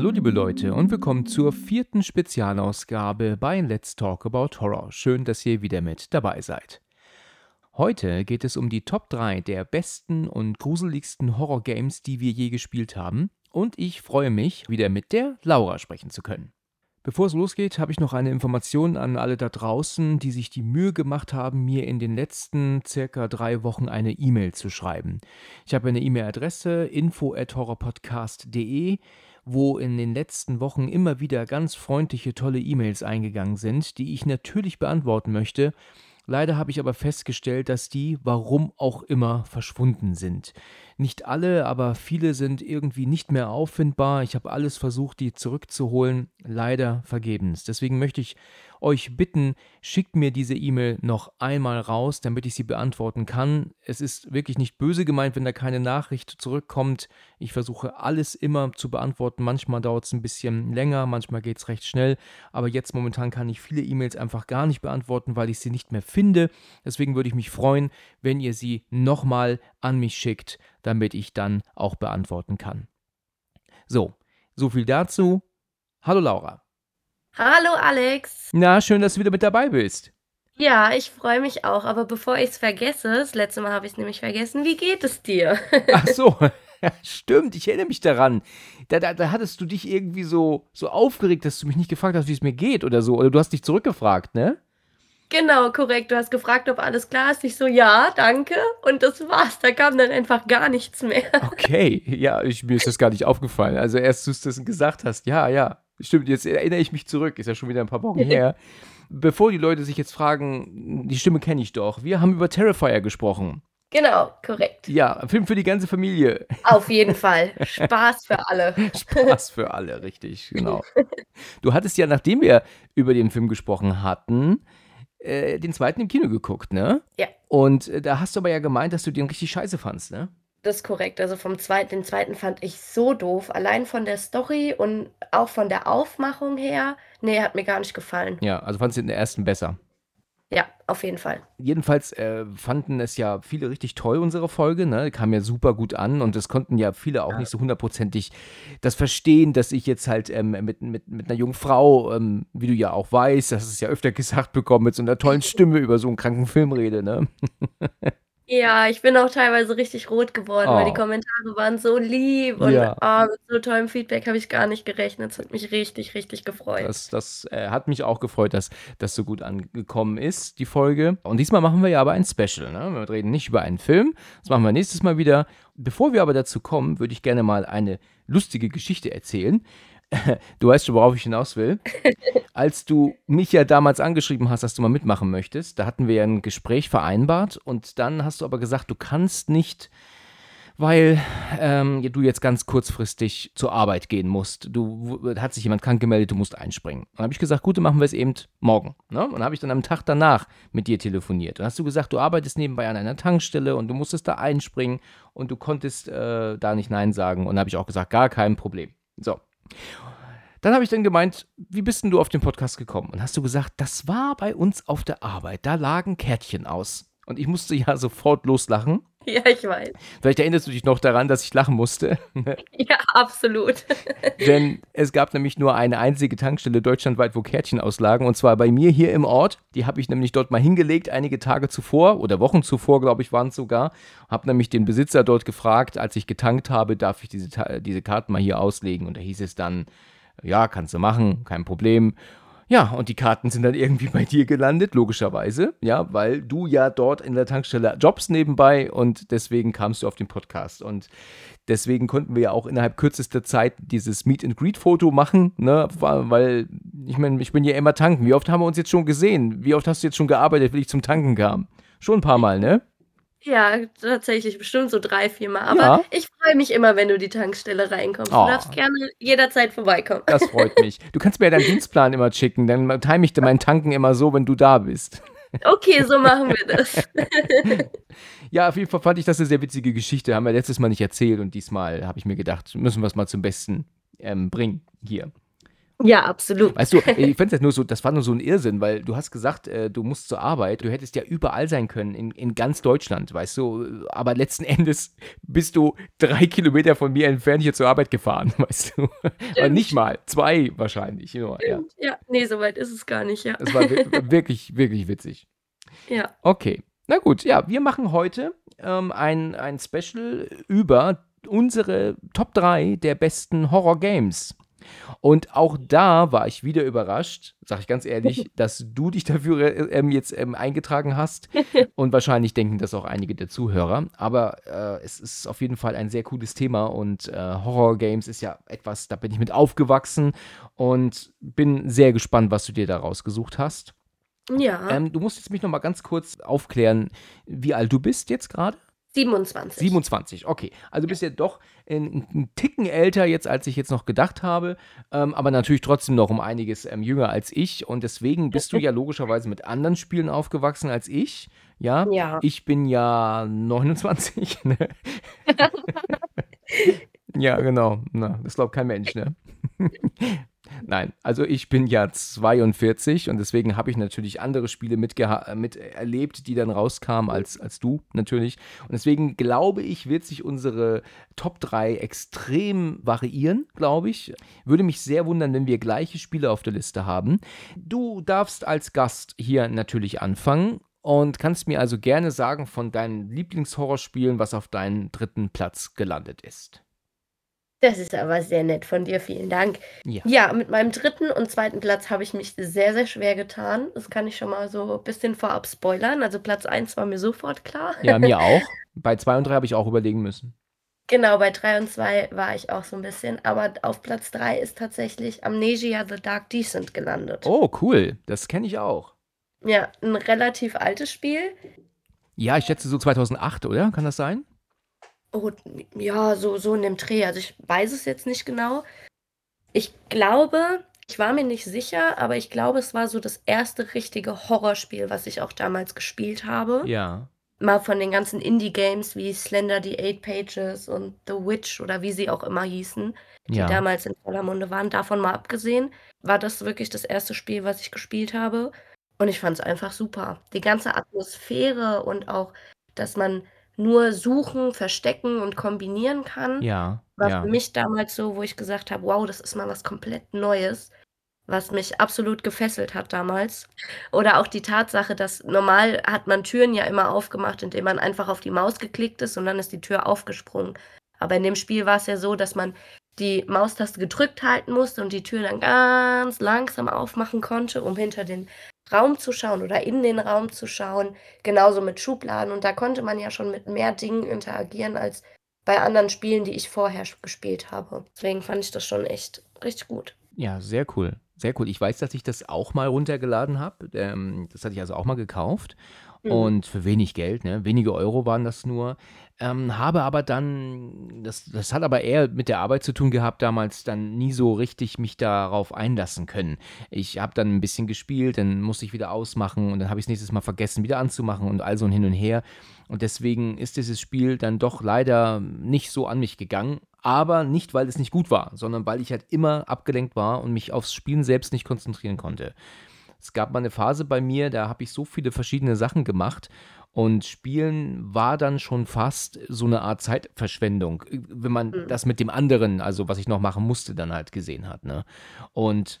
Hallo liebe Leute und willkommen zur vierten Spezialausgabe bei Let's Talk About Horror. Schön, dass ihr wieder mit dabei seid. Heute geht es um die Top 3 der besten und gruseligsten Horror-Games, die wir je gespielt haben. Und ich freue mich, wieder mit der Laura sprechen zu können. Bevor es losgeht, habe ich noch eine Information an alle da draußen, die sich die Mühe gemacht haben, mir in den letzten circa drei Wochen eine E-Mail zu schreiben. Ich habe eine E-Mail-Adresse info@horrorpodcast.de, wo in den letzten Wochen immer wieder ganz freundliche, tolle E-Mails eingegangen sind, die ich natürlich beantworten möchte. Leider habe ich aber festgestellt, dass die, warum auch immer, verschwunden sind. Nicht alle, aber viele sind irgendwie nicht mehr auffindbar. Ich habe alles versucht, die zurückzuholen, leider vergebens. Deswegen möchte ich euch bitten, schickt mir diese E-Mail noch einmal raus, damit ich sie beantworten kann. Es ist wirklich nicht böse gemeint, wenn da keine Nachricht zurückkommt. Ich versuche alles immer zu beantworten. Manchmal dauert es ein bisschen länger, manchmal geht es recht schnell. Aber jetzt momentan kann ich viele E-Mails einfach gar nicht beantworten, weil ich sie nicht mehr finde. Deswegen würde ich mich freuen, wenn ihr sie nochmal an mich schickt, damit ich dann auch beantworten kann. So, so viel dazu. Hallo Laura. Hallo Alex. Na, schön, dass du wieder mit dabei bist. Ja, ich freue mich auch. Aber bevor ich es vergesse, das letzte Mal habe ich es nämlich vergessen, wie geht es dir? Ach so, ja, stimmt, ich erinnere mich daran. Da, da, da hattest du dich irgendwie so, so aufgeregt, dass du mich nicht gefragt hast, wie es mir geht oder so. Oder du hast dich zurückgefragt, ne? Genau, korrekt. Du hast gefragt, ob alles klar ist. Ich so, ja, danke. Und das war's. Da kam dann einfach gar nichts mehr. Okay, ja, ich, mir ist das gar nicht aufgefallen. Also erst du es gesagt hast, ja, ja. Stimmt, jetzt erinnere ich mich zurück. Ist ja schon wieder ein paar Wochen her. Bevor die Leute sich jetzt fragen, die Stimme kenne ich doch. Wir haben über Terrifier gesprochen. Genau, korrekt. Ja, Film für die ganze Familie. Auf jeden Fall. Spaß für alle. Spaß für alle, richtig, genau. Du hattest ja, nachdem wir über den Film gesprochen hatten, äh, den zweiten im Kino geguckt, ne? Ja. Und äh, da hast du aber ja gemeint, dass du den richtig scheiße fandst, ne? Das ist korrekt. Also vom zweiten, den zweiten fand ich so doof. Allein von der Story und auch von der Aufmachung her. Nee, hat mir gar nicht gefallen. Ja, also fandest du den ersten besser. Ja, auf jeden Fall. Jedenfalls äh, fanden es ja viele richtig toll, unsere Folge. Ne? Kam ja super gut an und es konnten ja viele auch ja. nicht so hundertprozentig das verstehen, dass ich jetzt halt ähm, mit, mit, mit einer jungen Frau, ähm, wie du ja auch weißt, das ist ja öfter gesagt bekommen, mit so einer tollen Stimme über so einen kranken Film rede. Ne? Ja, ich bin auch teilweise richtig rot geworden, weil die oh. Kommentare waren so lieb und Ja. ah, mit so tollem Feedback habe ich gar nicht gerechnet. Es hat mich richtig, richtig gefreut. Das, das äh, hat mich auch gefreut, dass das so gut angekommen ist, die Folge. Und diesmal machen wir ja aber ein Special. Ne? Wir reden nicht über einen Film. Das machen wir nächstes Mal wieder. Bevor wir aber dazu kommen, würde ich gerne mal eine lustige Geschichte erzählen. Du weißt schon, worauf ich hinaus will. Als du mich ja damals angeschrieben hast, dass du mal mitmachen möchtest, da hatten wir ja ein Gespräch vereinbart und dann hast du aber gesagt, du kannst nicht, weil ähm, du jetzt ganz kurzfristig zur Arbeit gehen musst. Du hat sich jemand krank gemeldet, du musst einspringen. Dann habe ich gesagt, gut, dann machen wir es eben morgen. Ne? Und dann habe ich dann am Tag danach mit dir telefoniert. Dann hast du gesagt, du arbeitest nebenbei an einer Tankstelle und du musstest da einspringen und du konntest äh, da nicht Nein sagen. Und dann habe ich auch gesagt, gar kein Problem. So, dann habe ich dann gemeint, wie bist denn du auf den Podcast gekommen? Und hast du gesagt, das war bei uns auf der Arbeit. Da lagen Kärtchen aus. Und ich musste ja sofort loslachen. Ja, ich weiß. Vielleicht erinnerst du dich noch daran, dass ich lachen musste. ja, absolut. Denn es gab nämlich nur eine einzige Tankstelle deutschlandweit, wo Kärtchen auslagen. Und zwar bei mir hier im Ort. Die habe ich nämlich dort mal hingelegt, einige Tage zuvor oder Wochen zuvor, glaube ich, waren es sogar. Habe nämlich den Besitzer dort gefragt, als ich getankt habe, darf ich diese, diese Karten mal hier auslegen. Und da hieß es dann, ja, kannst du machen, kein Problem. Ja, und die Karten sind dann irgendwie bei dir gelandet, logischerweise, ja, weil du ja dort in der Tankstelle Jobs nebenbei und deswegen kamst du auf den Podcast. Und deswegen konnten wir ja auch innerhalb kürzester Zeit dieses Meet and Greet Foto machen, ne, weil ich meine, ich bin ja immer tanken. Wie oft haben wir uns jetzt schon gesehen? Wie oft hast du jetzt schon gearbeitet, wenn ich zum Tanken kam? Schon ein paar Mal, ne? Ja, tatsächlich bestimmt so 3, 4 Mal. Aber Ja. ich freue mich immer, wenn du die Tankstelle reinkommst. Du darfst Oh. gerne jederzeit vorbeikommen. Das freut mich. Du kannst mir ja deinen Dienstplan immer schicken, dann time ich meinen Tanken immer so, wenn du da bist. Okay, so machen wir das. Ja, auf jeden Fall fand ich das eine sehr witzige Geschichte. Haben wir letztes Mal nicht erzählt und diesmal habe ich mir gedacht, müssen wir es mal zum Besten ähm, bringen hier. Ja, absolut. Weißt du, ich finde das nur so, das war nur so ein Irrsinn, weil du hast gesagt, äh, du musst zur Arbeit. Du hättest ja überall sein können, in, in ganz Deutschland, weißt du. Aber letzten Endes bist du drei Kilometer von mir entfernt hier zur Arbeit gefahren, weißt du. Nicht mal, zwei wahrscheinlich. Nur, ja. Ja, nee, so weit ist es gar nicht, ja. Das war wi- wirklich, wirklich witzig. Ja. Okay, na gut, ja, wir machen heute ähm, ein, ein Special über unsere Top 3 der besten Horror-Games. Und auch da war ich wieder überrascht, sag ich ganz ehrlich, dass du dich dafür äh, ähm, jetzt ähm, eingetragen hast. Und wahrscheinlich denken das auch einige der Zuhörer. Aber äh, es ist auf jeden Fall ein sehr cooles Thema und äh, Horror-Games ist ja etwas, da bin ich mit aufgewachsen und bin sehr gespannt, was du dir da rausgesucht hast. Ja, Ähm, du musst jetzt mich noch mal ganz kurz aufklären, wie alt du bist jetzt gerade? 27. 27, okay. Also du bist ja doch ein, ein Ticken älter jetzt, als ich jetzt noch gedacht habe, ähm, aber natürlich trotzdem noch um einiges ähm, jünger als ich und deswegen bist du ja logischerweise mit anderen Spielen aufgewachsen als ich. Ja, Ja. ich bin ja 29. Ne? ja, genau. Na, das glaubt kein Mensch, ne? Nein, also ich bin ja 42 und deswegen habe ich natürlich andere Spiele mitgeha- miterlebt, die dann rauskamen als, als du natürlich. Und deswegen glaube ich, wird sich unsere Top 3 extrem variieren, glaube ich. Würde mich sehr wundern, wenn wir gleiche Spiele auf der Liste haben. Du darfst als Gast hier natürlich anfangen und kannst mir also gerne sagen von deinen Lieblingshorrorspielen, was auf deinen dritten Platz gelandet ist. Das ist aber sehr nett von dir, vielen Dank. Ja. Ja, mit meinem dritten und zweiten Platz habe ich mich sehr, sehr schwer getan. Das kann ich schon mal so ein bisschen vorab spoilern. Also Platz 1 war mir sofort klar. Ja, mir auch. Bei 2 und 3 habe ich auch überlegen müssen. Genau, bei 3 und 2 war ich auch so ein bisschen. Aber auf Platz 3 ist tatsächlich Amnesia The Dark Descent gelandet. Oh, cool. Das kenne ich auch. Ja, ein relativ altes Spiel. Ja, ich schätze so 2008, oder? Kann das sein? Oh, ja, so, so in dem Dreh. Also ich weiß es jetzt nicht genau. Ich glaube, ich war mir nicht sicher, aber ich glaube, es war so das erste richtige Horrorspiel, was ich auch damals gespielt habe. Ja. Mal von den ganzen Indie-Games wie Slender, die Eight Pages und The Witch oder wie sie auch immer hießen, die Ja. damals in voller Munde waren. Davon mal abgesehen, war das wirklich das erste Spiel, was ich gespielt habe. Und ich fand es einfach super. Die ganze Atmosphäre und auch, dass man nur suchen, verstecken und kombinieren kann, Ja. war Ja. für mich damals so, wo ich gesagt habe, wow, das ist mal was komplett Neues, was mich absolut gefesselt hat damals. Oder auch die Tatsache, dass normal hat man Türen ja immer aufgemacht, indem man einfach auf die Maus geklickt ist und dann ist die Tür aufgesprungen. Aber in dem Spiel war es ja so, dass man die Maustaste gedrückt halten musste und die Tür dann ganz langsam aufmachen konnte, um hinter den Raum zu schauen oder in den Raum zu schauen. Genauso mit Schubladen. Und da konnte man ja schon mit mehr Dingen interagieren als bei anderen Spielen, die ich vorher gespielt habe. Deswegen fand ich das schon echt richtig gut. Ja, sehr cool. Sehr cool. Ich weiß, dass ich das auch mal runtergeladen habe. Ähm, das hatte ich also auch mal gekauft. Mhm. Und für wenig Geld, ne? wenige Euro waren das nur. Ähm, habe aber dann, das, das hat aber eher mit der Arbeit zu tun gehabt, damals dann nie so richtig mich darauf einlassen können. Ich habe dann ein bisschen gespielt, dann musste ich wieder ausmachen und dann habe ich es nächstes Mal vergessen, wieder anzumachen und all so ein Hin und Her. Und deswegen ist dieses Spiel dann doch leider nicht so an mich gegangen. Aber nicht, weil es nicht gut war, sondern weil ich halt immer abgelenkt war und mich aufs Spielen selbst nicht konzentrieren konnte. Es gab mal eine Phase bei mir, da habe ich so viele verschiedene Sachen gemacht und Spielen war dann schon fast so eine Art Zeitverschwendung, wenn man Mhm. das mit dem anderen, also was ich noch machen musste, dann halt gesehen hat. Ne? Und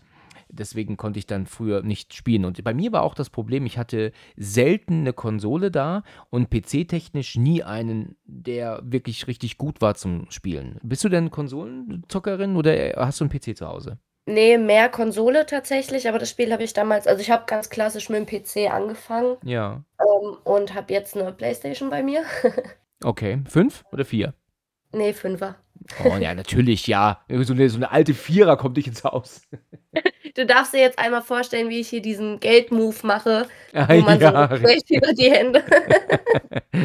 deswegen konnte ich dann früher nicht spielen. Und bei mir war auch das Problem, ich hatte selten eine Konsole da und PC-technisch nie einen, der wirklich richtig gut war zum Spielen. Bist du denn Konsolenzockerin oder hast du einen PC zu Hause? Nee, mehr Konsole tatsächlich, aber das Spiel habe ich damals, also ich habe ganz klassisch mit dem PC angefangen Ja. ähm, und habe jetzt eine Playstation bei mir. Okay. Fünf oder vier? Nee, Fünfer. Oh ja, natürlich, ja. So eine, so eine alte Vierer kommt nicht ins Haus. du darfst dir jetzt einmal vorstellen, wie ich hier diesen Geldmove mache, Ah, wo man so ja, Geld über die Hände.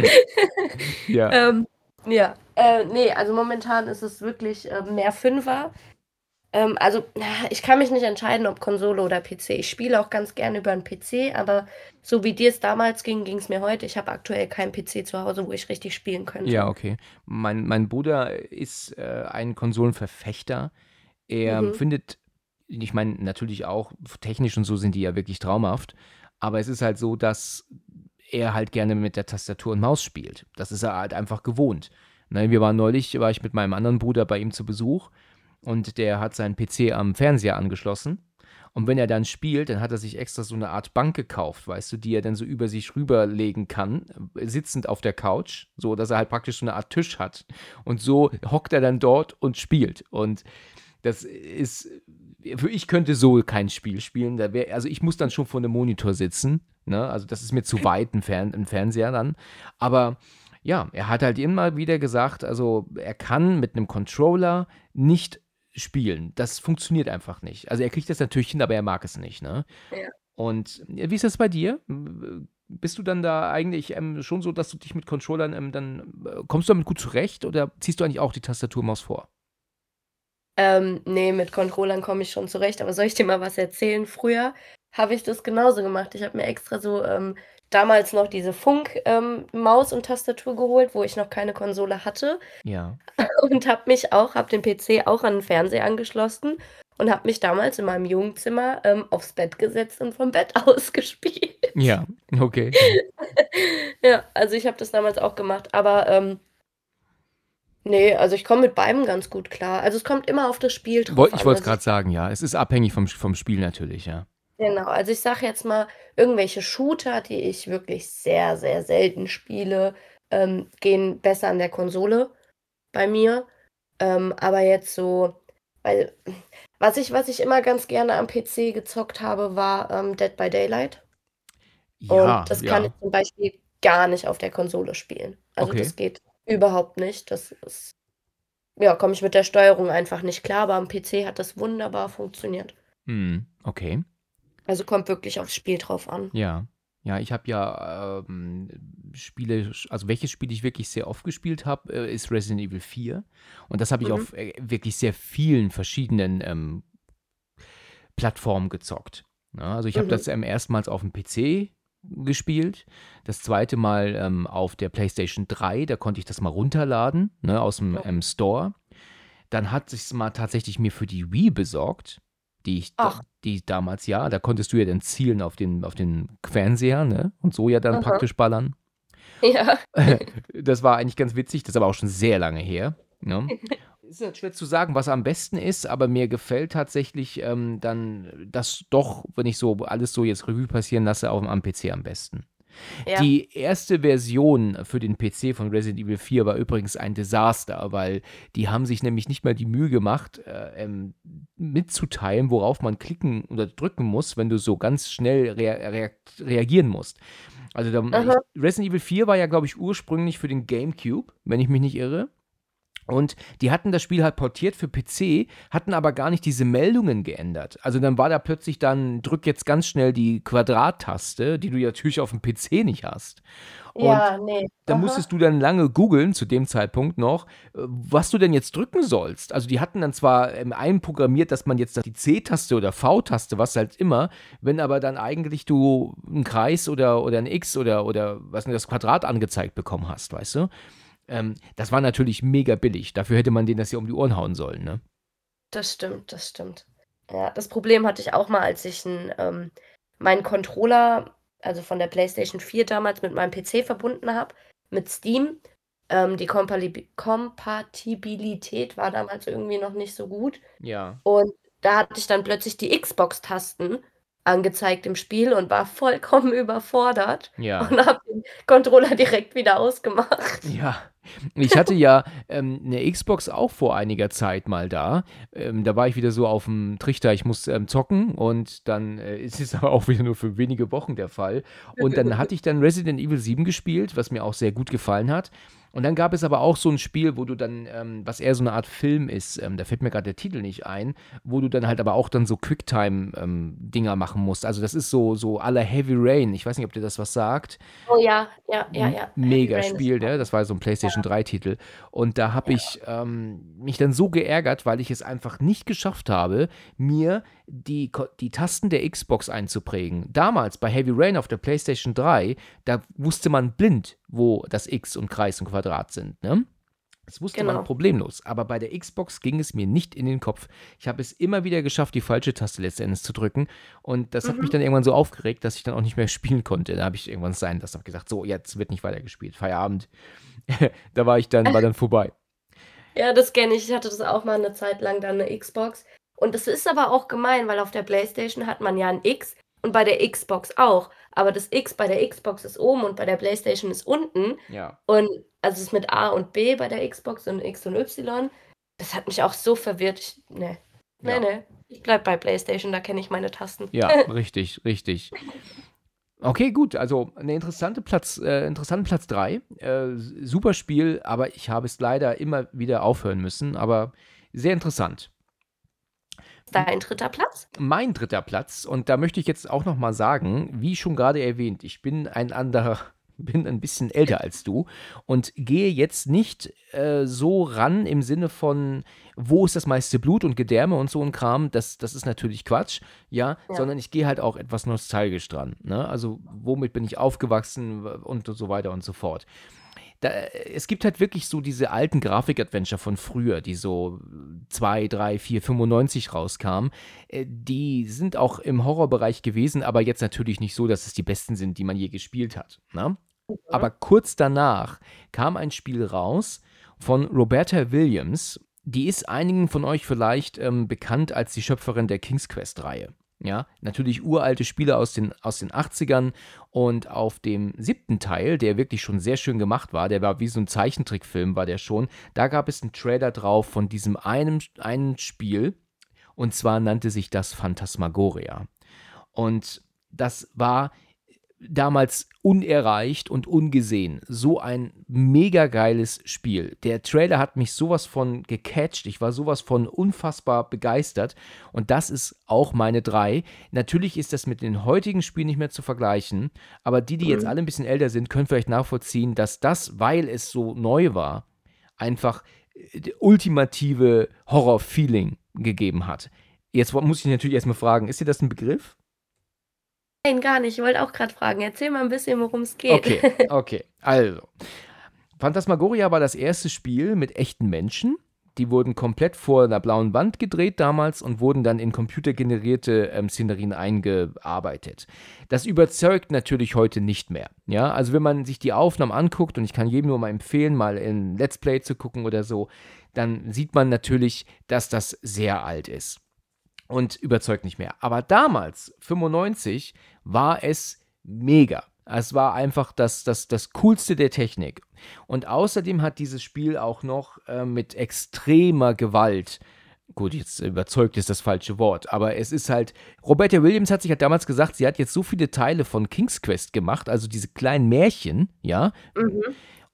ja. ähm, ja, äh, nee, also momentan ist es wirklich äh, mehr Fünfer. Ähm, also, ich kann mich nicht entscheiden, ob Konsole oder PC. Ich spiele auch ganz gerne über einen PC, aber so wie dir es damals ging, ging es mir heute. Ich habe aktuell keinen PC zu Hause, wo ich richtig spielen könnte. Ja, okay. Mein, mein Bruder ist äh, ein Konsolenverfechter. Er Mhm. findet, ich meine, natürlich auch technisch und so sind die ja wirklich traumhaft, aber es ist halt so, dass er halt gerne mit der Tastatur und Maus spielt. Das ist er halt einfach gewohnt. Ne, wir waren neulich, war ich mit meinem anderen Bruder bei ihm zu Besuch und der hat seinen PC am Fernseher angeschlossen. Und wenn er dann spielt, dann hat er sich extra so eine Art Bank gekauft, weißt du, die er dann so über sich rüberlegen kann, sitzend auf der Couch, so dass er halt praktisch so eine Art Tisch hat. Und so hockt er dann dort und spielt. Und das ist, für ich könnte so kein Spiel spielen. Wär, also ich muss dann schon vor einem Monitor sitzen. Ne? Also das ist mir zu weit ein, Fern ein Fernseher dann. Aber ja, er hat halt immer wieder gesagt, also er kann mit einem Controller nicht spielen. Das funktioniert einfach nicht. Also er kriegt das natürlich hin, aber er mag es nicht. Ne? Ja. Und äh, wie ist das bei dir? Bist du dann da eigentlich ähm, schon so, dass du dich mit Controllern ähm, dann, äh, kommst du damit gut zurecht oder ziehst du eigentlich auch die Tastaturmaus vor? Ähm, ne, mit Controllern komme ich schon zurecht, aber soll ich dir mal was erzählen? Früher habe ich das genauso gemacht. Ich habe mir extra so ähm, damals noch diese Funk-Maus und Tastatur geholt, wo ich noch keine Konsole hatte Ja. und habe mich auch, habe den PC auch an den Fernseher angeschlossen und habe mich damals in meinem Jugendzimmer ähm, aufs Bett gesetzt und vom Bett aus gespielt. Ja, okay. Ja, also ich habe das damals auch gemacht, aber ähm, nee, also ich komme mit beidem ganz gut klar. Also es kommt immer auf das Spiel drauf Woll- an. Ich wollte es Also gerade sagen, ja. Es ist abhängig vom, vom Spiel natürlich, ja. Genau, also ich sage jetzt mal, irgendwelche Shooter, die ich wirklich sehr, sehr selten spiele, ähm, gehen besser an der Konsole bei mir. Ähm, aber jetzt so, weil was ich, was ich immer ganz gerne am PC gezockt habe, war ähm, Dead by Daylight. Ja, Und das kann ja. ich zum Beispiel gar nicht auf der Konsole spielen. Also Okay. das geht überhaupt nicht. Das ist, ja, komme ich mit der Steuerung einfach nicht klar, aber am PC hat das wunderbar funktioniert. Hm, okay. Also kommt wirklich aufs Spiel drauf an. Ja. Ja, ich habe ja ähm, Spiele, also welches Spiel ich wirklich sehr oft gespielt habe, äh, ist Resident Evil 4. Und das habe ich Mhm. auf äh, wirklich sehr vielen verschiedenen ähm, Plattformen gezockt. Ja, also ich habe Mhm. das ähm, erstmals auf dem PC gespielt, das zweite Mal ähm, auf der PlayStation 3, da konnte ich das mal runterladen, ne, aus dem Ja. ähm, Store. Dann hat sich mal tatsächlich mir für die Wii besorgt, die ich da, die damals ja, da konntest du ja dann zielen auf den, auf den Fernseher, ne? Und so ja dann Aha. praktisch ballern. Ja. Das war eigentlich ganz witzig, das ist aber auch schon sehr lange her. Ne? Ist halt schwer zu sagen, was am besten ist, aber mir gefällt tatsächlich ähm, dann das doch, wenn ich so alles so jetzt Revue passieren lasse, auf, am PC am besten. Ja. Die erste Version für den PC von Resident Evil 4 war übrigens ein Desaster, weil die haben sich nämlich nicht mal die Mühe gemacht, äh, ähm, mitzuteilen, worauf man klicken oder drücken muss, wenn du so ganz schnell rea rea reagieren musst. Also da, Resident Evil 4 war ja, glaube ich, ursprünglich für den GameCube, wenn ich mich nicht irre. Und die hatten das Spiel halt portiert für PC, hatten aber gar nicht diese Meldungen geändert. Also dann war da plötzlich dann, drück jetzt ganz schnell die Quadrattaste, die du ja natürlich auf dem PC nicht hast. Und Ja, nee. da musstest du dann lange googeln, zu dem Zeitpunkt noch, äh, was du denn jetzt drücken sollst. Also die hatten dann zwar ähm, einprogrammiert, dass man jetzt die C-Taste oder V-Taste, was halt immer, wenn aber dann eigentlich du einen Kreis oder, oder ein X oder, oder was denn das Quadrat angezeigt bekommen hast, weißt du? Ähm, das war natürlich mega billig. Dafür hätte man denen das ja um die Ohren hauen sollen, ne? Das stimmt, das stimmt. Ja, das Problem hatte ich auch mal, als ich n, ähm, meinen Controller, also von der PlayStation 4 damals mit meinem PC verbunden habe, mit Steam. Ähm, die Kompali- Kompatibilität war damals irgendwie noch nicht so gut. Ja. Und da hatte ich dann plötzlich die Xbox-Tasten angezeigt im Spiel und war vollkommen überfordert Ja. und habe den Controller direkt wieder ausgemacht. Ja, ich hatte ja ähm, eine Xbox auch vor einiger Zeit mal da. Ähm, da war ich wieder so auf dem Trichter, ich muss ähm, zocken und dann äh, ist es aber auch wieder nur für wenige Wochen der Fall. Und dann hatte ich dann Resident Evil 7 gespielt, was mir auch sehr gut gefallen hat. Und dann gab es aber auch so ein Spiel, wo du dann, ähm, was eher so eine Art Film ist, ähm, da fällt mir gerade der Titel nicht ein, wo du dann halt aber auch dann so Quicktime-Dinger ähm, machen musst. Also das ist so, so aller Heavy Rain. Ich weiß nicht, ob dir das was sagt. Oh ja, ja, ja, ja. Mega Spiel, ne? Das war so ein PlayStation ja. 3-Titel. Und da habe ja. ich ähm, mich dann so geärgert, weil ich es einfach nicht geschafft habe, mir die, die Tasten der Xbox einzuprägen. Damals bei Heavy Rain auf der PlayStation 3, da wusste man blind, wo das X und Kreis und Quadrat sind. Ne? Das wusste genau. man problemlos. Aber bei der Xbox ging es mir nicht in den Kopf. Ich habe es immer wieder geschafft, die falsche Taste letztendlich zu drücken. Und das mhm. hat mich mhm. dann irgendwann so aufgeregt, dass ich dann auch nicht mehr spielen konnte. Da habe ich irgendwann sein das habe gesagt, so, jetzt wird nicht weiter gespielt. Feierabend. da war ich dann, war dann vorbei. Ja, das kenne ich. Ich hatte das auch mal eine Zeit lang dann eine Xbox. Und das ist aber auch gemein, weil auf der PlayStation hat man ja ein X und bei der Xbox auch. Aber das X bei der Xbox ist oben und bei der PlayStation ist unten. Ja. Und also es ist mit A und B bei der Xbox und X und Y. Das hat mich auch so verwirrt. Ich, nee. Nee, ja. nee. Ich bleib bei PlayStation, da kenne ich meine Tasten. Ja, richtig, richtig. Okay, gut. Also eine interessante Platz, äh, interessanten Platz 3. Äh, super Spiel, aber ich habe es leider immer wieder aufhören müssen. Aber sehr interessant dein dritter Platz? Mein dritter Platz. Und da möchte ich jetzt auch noch mal sagen, wie schon gerade erwähnt, ich bin ein anderer bin ein bisschen älter als du und gehe jetzt nicht äh, so ran im Sinne von, wo ist das meiste Blut und Gedärme und so ein Kram, das, das ist natürlich Quatsch, ja, ja. sondern ich gehe halt auch etwas nostalgisch dran. Ne? Also, womit bin ich aufgewachsen und so weiter und so fort da, es gibt halt wirklich so diese alten Grafik-Adventure von früher, die so 2, 3, 4, 95 rauskamen. Äh, die sind auch im Horrorbereich gewesen, aber jetzt natürlich nicht so, dass es die besten sind, die man je gespielt hat. Ne? Mhm. Aber kurz danach kam ein Spiel raus von Roberta Williams. Die ist einigen von euch vielleicht ähm, bekannt als die Schöpferin der King's Quest-Reihe. Ja, natürlich uralte Spiele aus den, aus den 80ern und auf dem siebten Teil, der wirklich schon sehr schön gemacht war, der war wie so ein Zeichentrickfilm, war der schon, da gab es einen Trailer drauf von diesem einen, einen Spiel und zwar nannte sich das Phantasmagoria. Und das war damals unerreicht und ungesehen. So ein mega geiles Spiel. Der Trailer hat mich sowas von gecatcht. Ich war sowas von unfassbar begeistert. Und das ist auch meine drei. Natürlich ist das mit den heutigen Spielen nicht mehr zu vergleichen. Aber die, die jetzt mhm. alle ein bisschen älter sind, können vielleicht nachvollziehen, dass das, weil es so neu war, einfach äh, ultimative Horror-Feeling gegeben hat. Jetzt muss ich natürlich erstmal fragen, ist dir das ein Begriff? Nein, gar nicht. Ich wollte auch gerade fragen. Erzähl mal ein bisschen, worum es geht. Okay, okay. Also, Phantasmagoria war das erste Spiel mit echten Menschen. Die wurden komplett vor einer blauen Wand gedreht damals und wurden dann in computergenerierte ähm, Szenerien eingearbeitet. Das überzeugt natürlich heute nicht mehr. Ja, also wenn man sich die Aufnahmen anguckt, und ich kann jedem nur mal empfehlen, mal in Let's Play zu gucken oder so, dann sieht man natürlich, dass das sehr alt ist und überzeugt nicht mehr. Aber damals, 95, war es mega. Es war einfach das, das, das Coolste der Technik. Und außerdem hat dieses Spiel auch noch äh, mit extremer Gewalt gut, jetzt überzeugt ist das falsche Wort, aber es ist halt, Roberta Williams hat sich halt damals gesagt, sie hat jetzt so viele Teile von King's Quest gemacht, also diese kleinen Märchen, ja, mhm.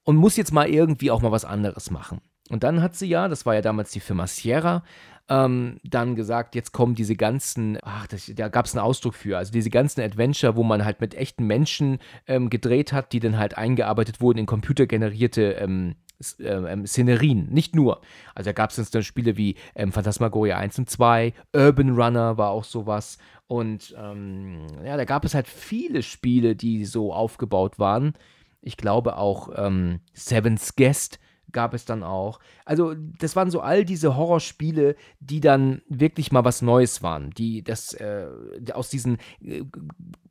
und muss jetzt mal irgendwie auch mal was anderes machen. Und dann hat sie ja, das war ja damals die Firma Sierra, ähm, dann gesagt, jetzt kommen diese ganzen, ach, das, da gab es einen Ausdruck für, also diese ganzen Adventure, wo man halt mit echten Menschen ähm, gedreht hat, die dann halt eingearbeitet wurden in computergenerierte ähm, ähm, Szenerien, nicht nur. Also da gab es dann Spiele wie ähm, Phantasmagoria 1 und 2, Urban Runner war auch sowas. Und ähm, ja, da gab es halt viele Spiele, die so aufgebaut waren. Ich glaube auch ähm, Seven's Guest gab es dann auch. Also, das waren so all diese Horrorspiele, die dann wirklich mal was Neues waren, die das äh, aus diesen äh,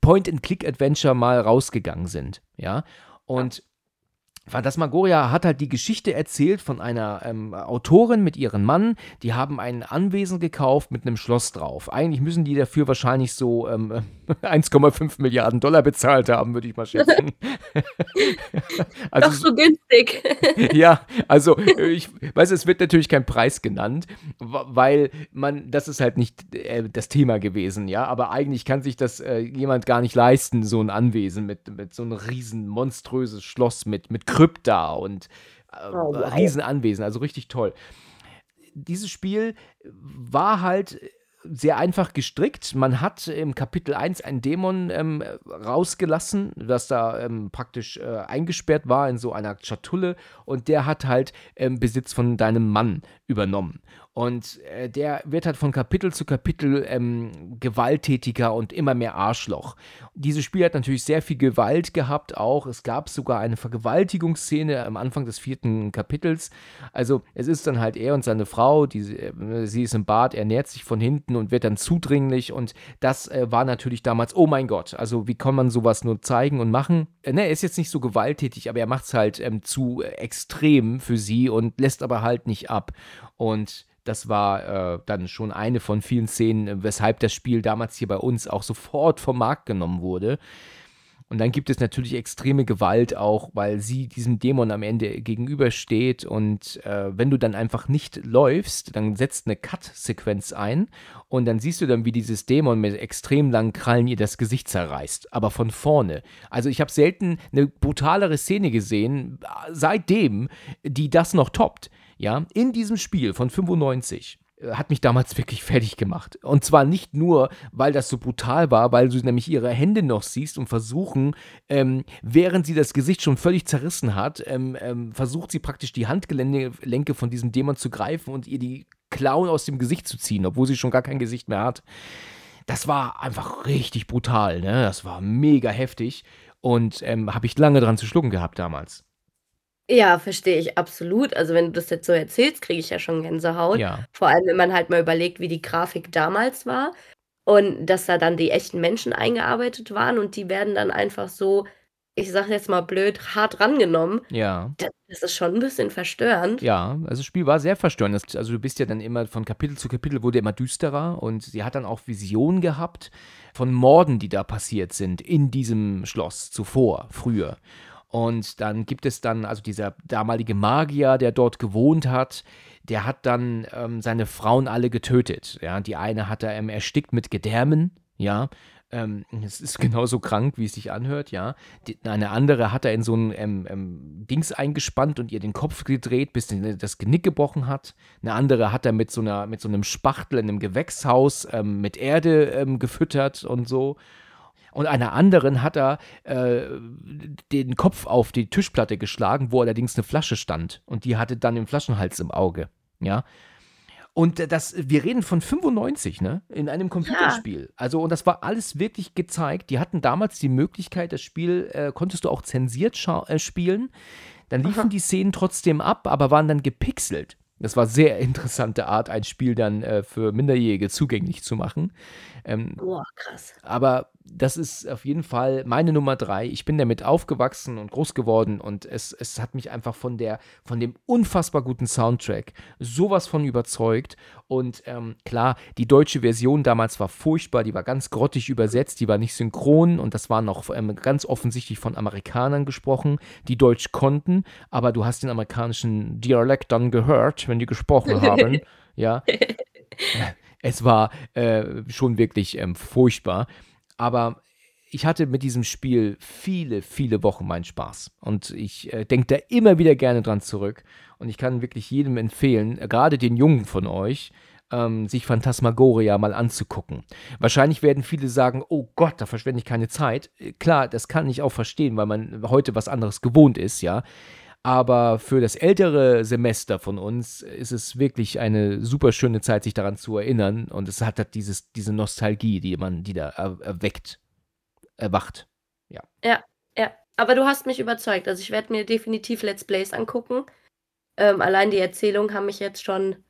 Point-and-Click-Adventure mal rausgegangen sind. Ja. Und. Phantasmagoria hat halt die Geschichte erzählt von einer ähm, Autorin mit ihrem Mann. Die haben ein Anwesen gekauft mit einem Schloss drauf. Eigentlich müssen die dafür wahrscheinlich so ähm, 1,5 Milliarden Dollar bezahlt haben, würde ich mal schätzen. also, Doch so günstig. ja, also ich weiß, es wird natürlich kein Preis genannt, weil man, das ist halt nicht äh, das Thema gewesen, ja. Aber eigentlich kann sich das äh, jemand gar nicht leisten, so ein Anwesen mit, mit so einem riesen monströses Schloss mit, mit Krypta und Oh, wow. Riesenanwesen, also richtig toll. Dieses Spiel war halt sehr einfach gestrickt. Man hat im Kapitel 1 einen Dämon ähm, rausgelassen, das da ähm, praktisch äh, eingesperrt war in so einer Schatulle und der hat halt ähm, Besitz von deinem Mann übernommen. Und äh, der wird halt von Kapitel zu Kapitel ähm, gewalttätiger und immer mehr Arschloch. Dieses Spiel hat natürlich sehr viel Gewalt gehabt, auch. Es gab sogar eine Vergewaltigungsszene am Anfang des vierten Kapitels. Also, es ist dann halt er und seine Frau, die, äh, sie ist im Bad, er nährt sich von hinten und wird dann zudringlich. Und das äh, war natürlich damals, oh mein Gott, also wie kann man sowas nur zeigen und machen? Äh, ne, er ist jetzt nicht so gewalttätig, aber er macht es halt ähm, zu extrem für sie und lässt aber halt nicht ab. Und das war äh, dann schon eine von vielen Szenen, weshalb das Spiel damals hier bei uns auch sofort vom Markt genommen wurde. Und dann gibt es natürlich extreme Gewalt auch, weil sie diesem Dämon am Ende gegenübersteht. Und äh, wenn du dann einfach nicht läufst, dann setzt eine Cut-Sequenz ein. Und dann siehst du dann, wie dieses Dämon mit extrem langen Krallen ihr das Gesicht zerreißt. Aber von vorne. Also ich habe selten eine brutalere Szene gesehen, seitdem, die das noch toppt ja, in diesem Spiel von 95 äh, hat mich damals wirklich fertig gemacht. Und zwar nicht nur, weil das so brutal war, weil du nämlich ihre Hände noch siehst und versuchen, ähm, während sie das Gesicht schon völlig zerrissen hat, ähm, ähm, versucht sie praktisch die Handgelenke von diesem Dämon zu greifen und ihr die Klauen aus dem Gesicht zu ziehen, obwohl sie schon gar kein Gesicht mehr hat. Das war einfach richtig brutal, ne? Das war mega heftig und ähm, habe ich lange dran zu schlucken gehabt damals. Ja, verstehe ich absolut. Also, wenn du das jetzt so erzählst, kriege ich ja schon Gänsehaut. Ja. Vor allem, wenn man halt mal überlegt, wie die Grafik damals war und dass da dann die echten Menschen eingearbeitet waren und die werden dann einfach so, ich sage jetzt mal blöd, hart rangenommen. Ja. Da das ist schon ein bisschen verstörend. Ja, also das Spiel war sehr verstörend. Das, also du bist ja dann immer von Kapitel zu Kapitel wurde immer düsterer und sie hat dann auch Visionen gehabt von Morden, die da passiert sind in diesem Schloss zuvor, früher. Und dann gibt es dann, also dieser damalige Magier, der dort gewohnt hat, der hat dann ähm, seine Frauen alle getötet. Ja, die eine hat er ähm, erstickt mit Gedärmen, ja. Ähm, es ist genauso krank, wie es sich anhört, ja. Die, eine andere hat er in so ein ähm, ähm, Dings eingespannt und ihr den Kopf gedreht, bis den, das Genick gebrochen hat. Eine andere hat er mit so, einer, mit so einem Spachtel in einem Gewächshaus ähm, mit Erde gefüttert und so und einer anderen hat er äh, den Kopf auf die Tischplatte geschlagen, wo allerdings eine Flasche stand und die hatte dann den Flaschenhals im Auge, ja. Und das, wir reden von 95, ne? In einem Computerspiel. Ja. Also, und das war alles wirklich gezeigt. Die hatten damals die Möglichkeit, das Spiel äh, konntest du auch zensiert äh, spielen. Dann liefen Aha. die Szenen trotzdem ab, aber waren dann gepixelt. Das war sehr interessante Art, ein Spiel dann äh, für Minderjährige zugänglich zu machen. Ähm, Boah, krass. Aber das ist auf jeden Fall meine Nummer drei. Ich bin damit aufgewachsen und groß geworden und es, es hat mich einfach von, der, von dem unfassbar guten Soundtrack sowas von überzeugt. Und ähm, klar, die deutsche Version damals war furchtbar, die war ganz grottig übersetzt, die war nicht synchron und das war noch ähm, ganz offensichtlich von Amerikanern gesprochen, die Deutsch konnten, aber du hast den amerikanischen Dialekt dann gehört, wenn die gesprochen haben. ja. Es war äh, schon wirklich ähm, furchtbar. Aber ich hatte mit diesem Spiel viele, viele Wochen meinen Spaß. Und ich äh, denke da immer wieder gerne dran zurück. Und ich kann wirklich jedem empfehlen, gerade den Jungen von euch, ähm, sich Phantasmagoria mal anzugucken. Wahrscheinlich werden viele sagen, oh Gott, da verschwende ich keine Zeit. Äh, klar, das kann ich auch verstehen, weil man heute was anderes gewohnt ist, ja. Aber für das ältere Semester von uns ist es wirklich eine super schöne Zeit, sich daran zu erinnern. Und es hat halt dieses, diese Nostalgie, die man, die da erweckt, erwacht. Ja. Ja, ja. Aber du hast mich überzeugt. Also ich werde mir definitiv Let's Plays angucken. Ähm, allein die Erzählungen haben mich jetzt schon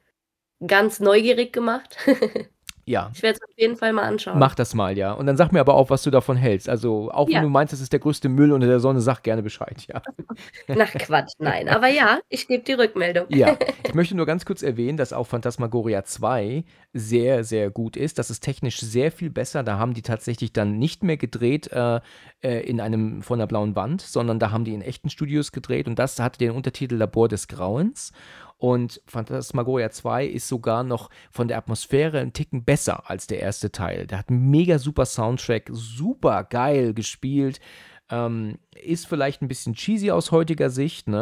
ganz neugierig gemacht. Ja. Ich werde es auf jeden Fall mal anschauen. Mach das mal, ja. Und dann sag mir aber auch, was du davon hältst. Also, auch wenn ja. du meinst, das ist der größte Müll unter der Sonne, sag gerne Bescheid, ja. Na Quatsch, nein. Aber ja, ich gebe die Rückmeldung. Ja. Ich möchte nur ganz kurz erwähnen, dass auch Phantasmagoria 2 sehr, sehr gut ist. Das ist technisch sehr viel besser. Da haben die tatsächlich dann nicht mehr gedreht äh, äh in einem von der blauen Wand, sondern da haben die in echten Studios gedreht und das hatte den Untertitel Labor des Grauens. Und Phantasmagoria 2 ist sogar noch von der Atmosphäre ein Ticken besser als der erste Teil. Der hat einen mega super Soundtrack, super geil gespielt. Ähm, ist vielleicht ein bisschen cheesy aus heutiger Sicht, ne?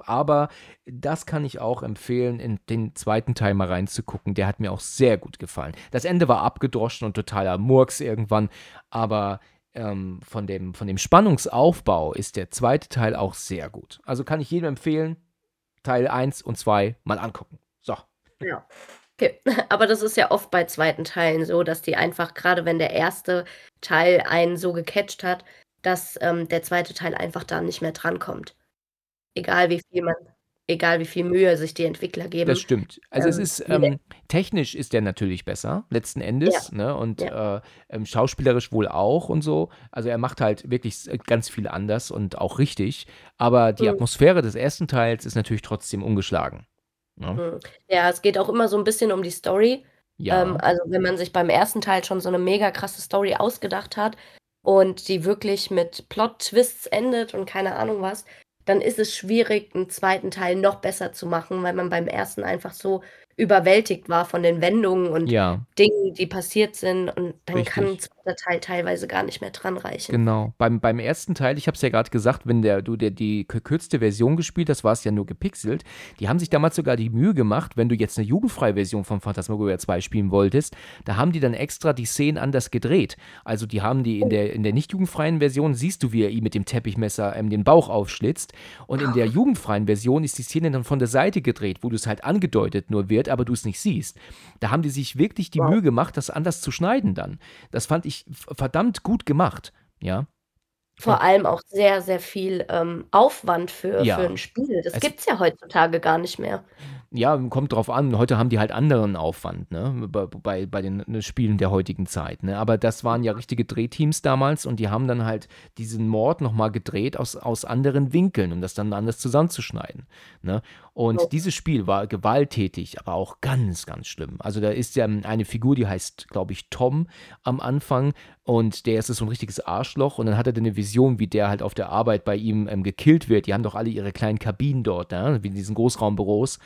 Äh, aber das kann ich auch empfehlen, in den zweiten Teil mal reinzugucken. Der hat mir auch sehr gut gefallen. Das Ende war abgedroschen und totaler Murks irgendwann, aber ähm, von, dem, von dem Spannungsaufbau ist der zweite Teil auch sehr gut. Also kann ich jedem empfehlen, Teil 1 und 2 mal angucken. So. Ja. Okay. Aber das ist ja oft bei zweiten Teilen so, dass die einfach, gerade wenn der erste Teil einen so gecatcht hat, dass ähm, der zweite Teil einfach da nicht mehr drankommt. Egal wie viel man egal wie viel Mühe sich die Entwickler geben. Das stimmt. Also es ähm, ist ähm, technisch ist der natürlich besser, letzten Endes, ja. ne? Und ja. äh, ähm, schauspielerisch wohl auch und so. Also er macht halt wirklich ganz viel anders und auch richtig. Aber die mhm. Atmosphäre des ersten Teils ist natürlich trotzdem ungeschlagen. Ne? Mhm. Ja, es geht auch immer so ein bisschen um die Story. Ja. Ähm, also wenn man sich beim ersten Teil schon so eine mega krasse Story ausgedacht hat, und die wirklich mit Plot-Twists endet und keine Ahnung was, dann ist es schwierig, einen zweiten Teil noch besser zu machen, weil man beim ersten einfach so überwältigt war von den Wendungen und Ja. Dingen, die passiert sind und dann kann ein zweiter Teil teilweise gar nicht mehr dran reichen. Genau. Beim beim ersten Teil, ich habe es ja gerade gesagt, wenn der du der die gekürzte Version gespielt hast, war es ja nur gepixelt. Die haben sich damals sogar die Mühe gemacht, wenn du jetzt eine jugendfreie Version von Phantasmagoria 2 spielen wolltest, da haben die dann extra die Szenen anders gedreht. Also, die haben die in der in der nicht jugendfreien Version siehst du, wie er ihm mit dem Teppichmesser, ähm, den Bauch aufschlitzt und in der jugendfreien Version ist die Szene dann von der Seite gedreht, wo du es halt angedeutet nur wird, aber du es nicht siehst. Da haben die sich wirklich die wow. Mühe gemacht, das anders zu schneiden dann. Das fand ich verdammt gut gemacht, ja. Vor allem auch sehr, sehr viel ähm, Aufwand für, ja. für ein Spiel. Das gibt es ja heutzutage gar nicht mehr. Ja, kommt drauf an. Heute haben die halt anderen Aufwand, ne? Bei, bei, bei den ne, Spielen der heutigen Zeit. Ne? Aber das waren ja richtige Drehteams damals und die haben dann halt diesen Mord nochmal gedreht aus, aus anderen Winkeln, um das dann anders zusammenzuschneiden. Ne? Und ja. dieses Spiel war gewalttätig, aber auch ganz, ganz schlimm. Also da ist ja eine Figur, die heißt, glaube ich, Tom am Anfang und der ist so ein richtiges Arschloch und dann hat er dann eine Vision, wie der halt auf der Arbeit bei ihm ähm, gekillt wird. Die haben doch alle ihre kleinen Kabinen dort, ne? wie in diesen Großraumbüros.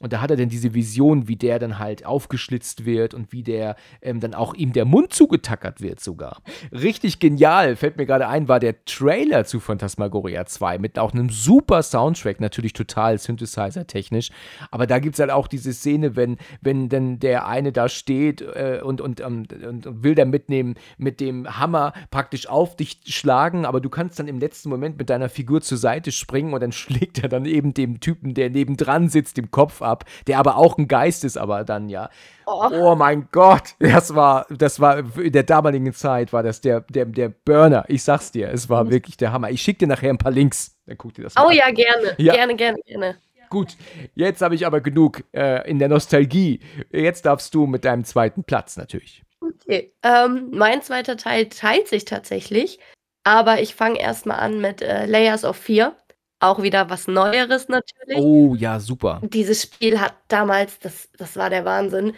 Und da hat er dann diese Vision, wie der dann halt aufgeschlitzt wird und wie der ähm, dann auch ihm der Mund zugetackert wird sogar. Richtig genial, fällt mir gerade ein, war der Trailer zu Phantasmagoria 2 mit auch einem super Soundtrack, natürlich total Synthesizer-technisch. Aber da gibt es halt auch diese Szene, wenn, wenn dann der eine da steht äh, und, und, und, und will dann mitnehmen, mit dem Hammer praktisch auf dich schlagen, aber du kannst dann im letzten Moment mit deiner Figur zur Seite springen und dann schlägt er dann eben dem Typen, der nebendran sitzt, im Kopf ab ab, der aber auch ein Geist ist, aber dann ja. Oh. oh, mein Gott, das war, das war in der damaligen Zeit war das der, der, der Burner. Ich sag's dir, es war mhm. wirklich der Hammer. Ich schicke dir nachher ein paar Links, dann guck dir das mal Oh an. ja, gerne, ja. gerne, gerne, gerne. Gut, jetzt habe ich aber genug äh, in der Nostalgie. Jetzt darfst du mit deinem zweiten Platz natürlich. Okay, ähm, mein zweiter Teil teilt sich tatsächlich, aber ich fange erstmal an mit äh, Layers of Fear. Auch wieder was Neueres natürlich. Oh ja, super. Dieses Spiel hat damals, das, das war der Wahnsinn,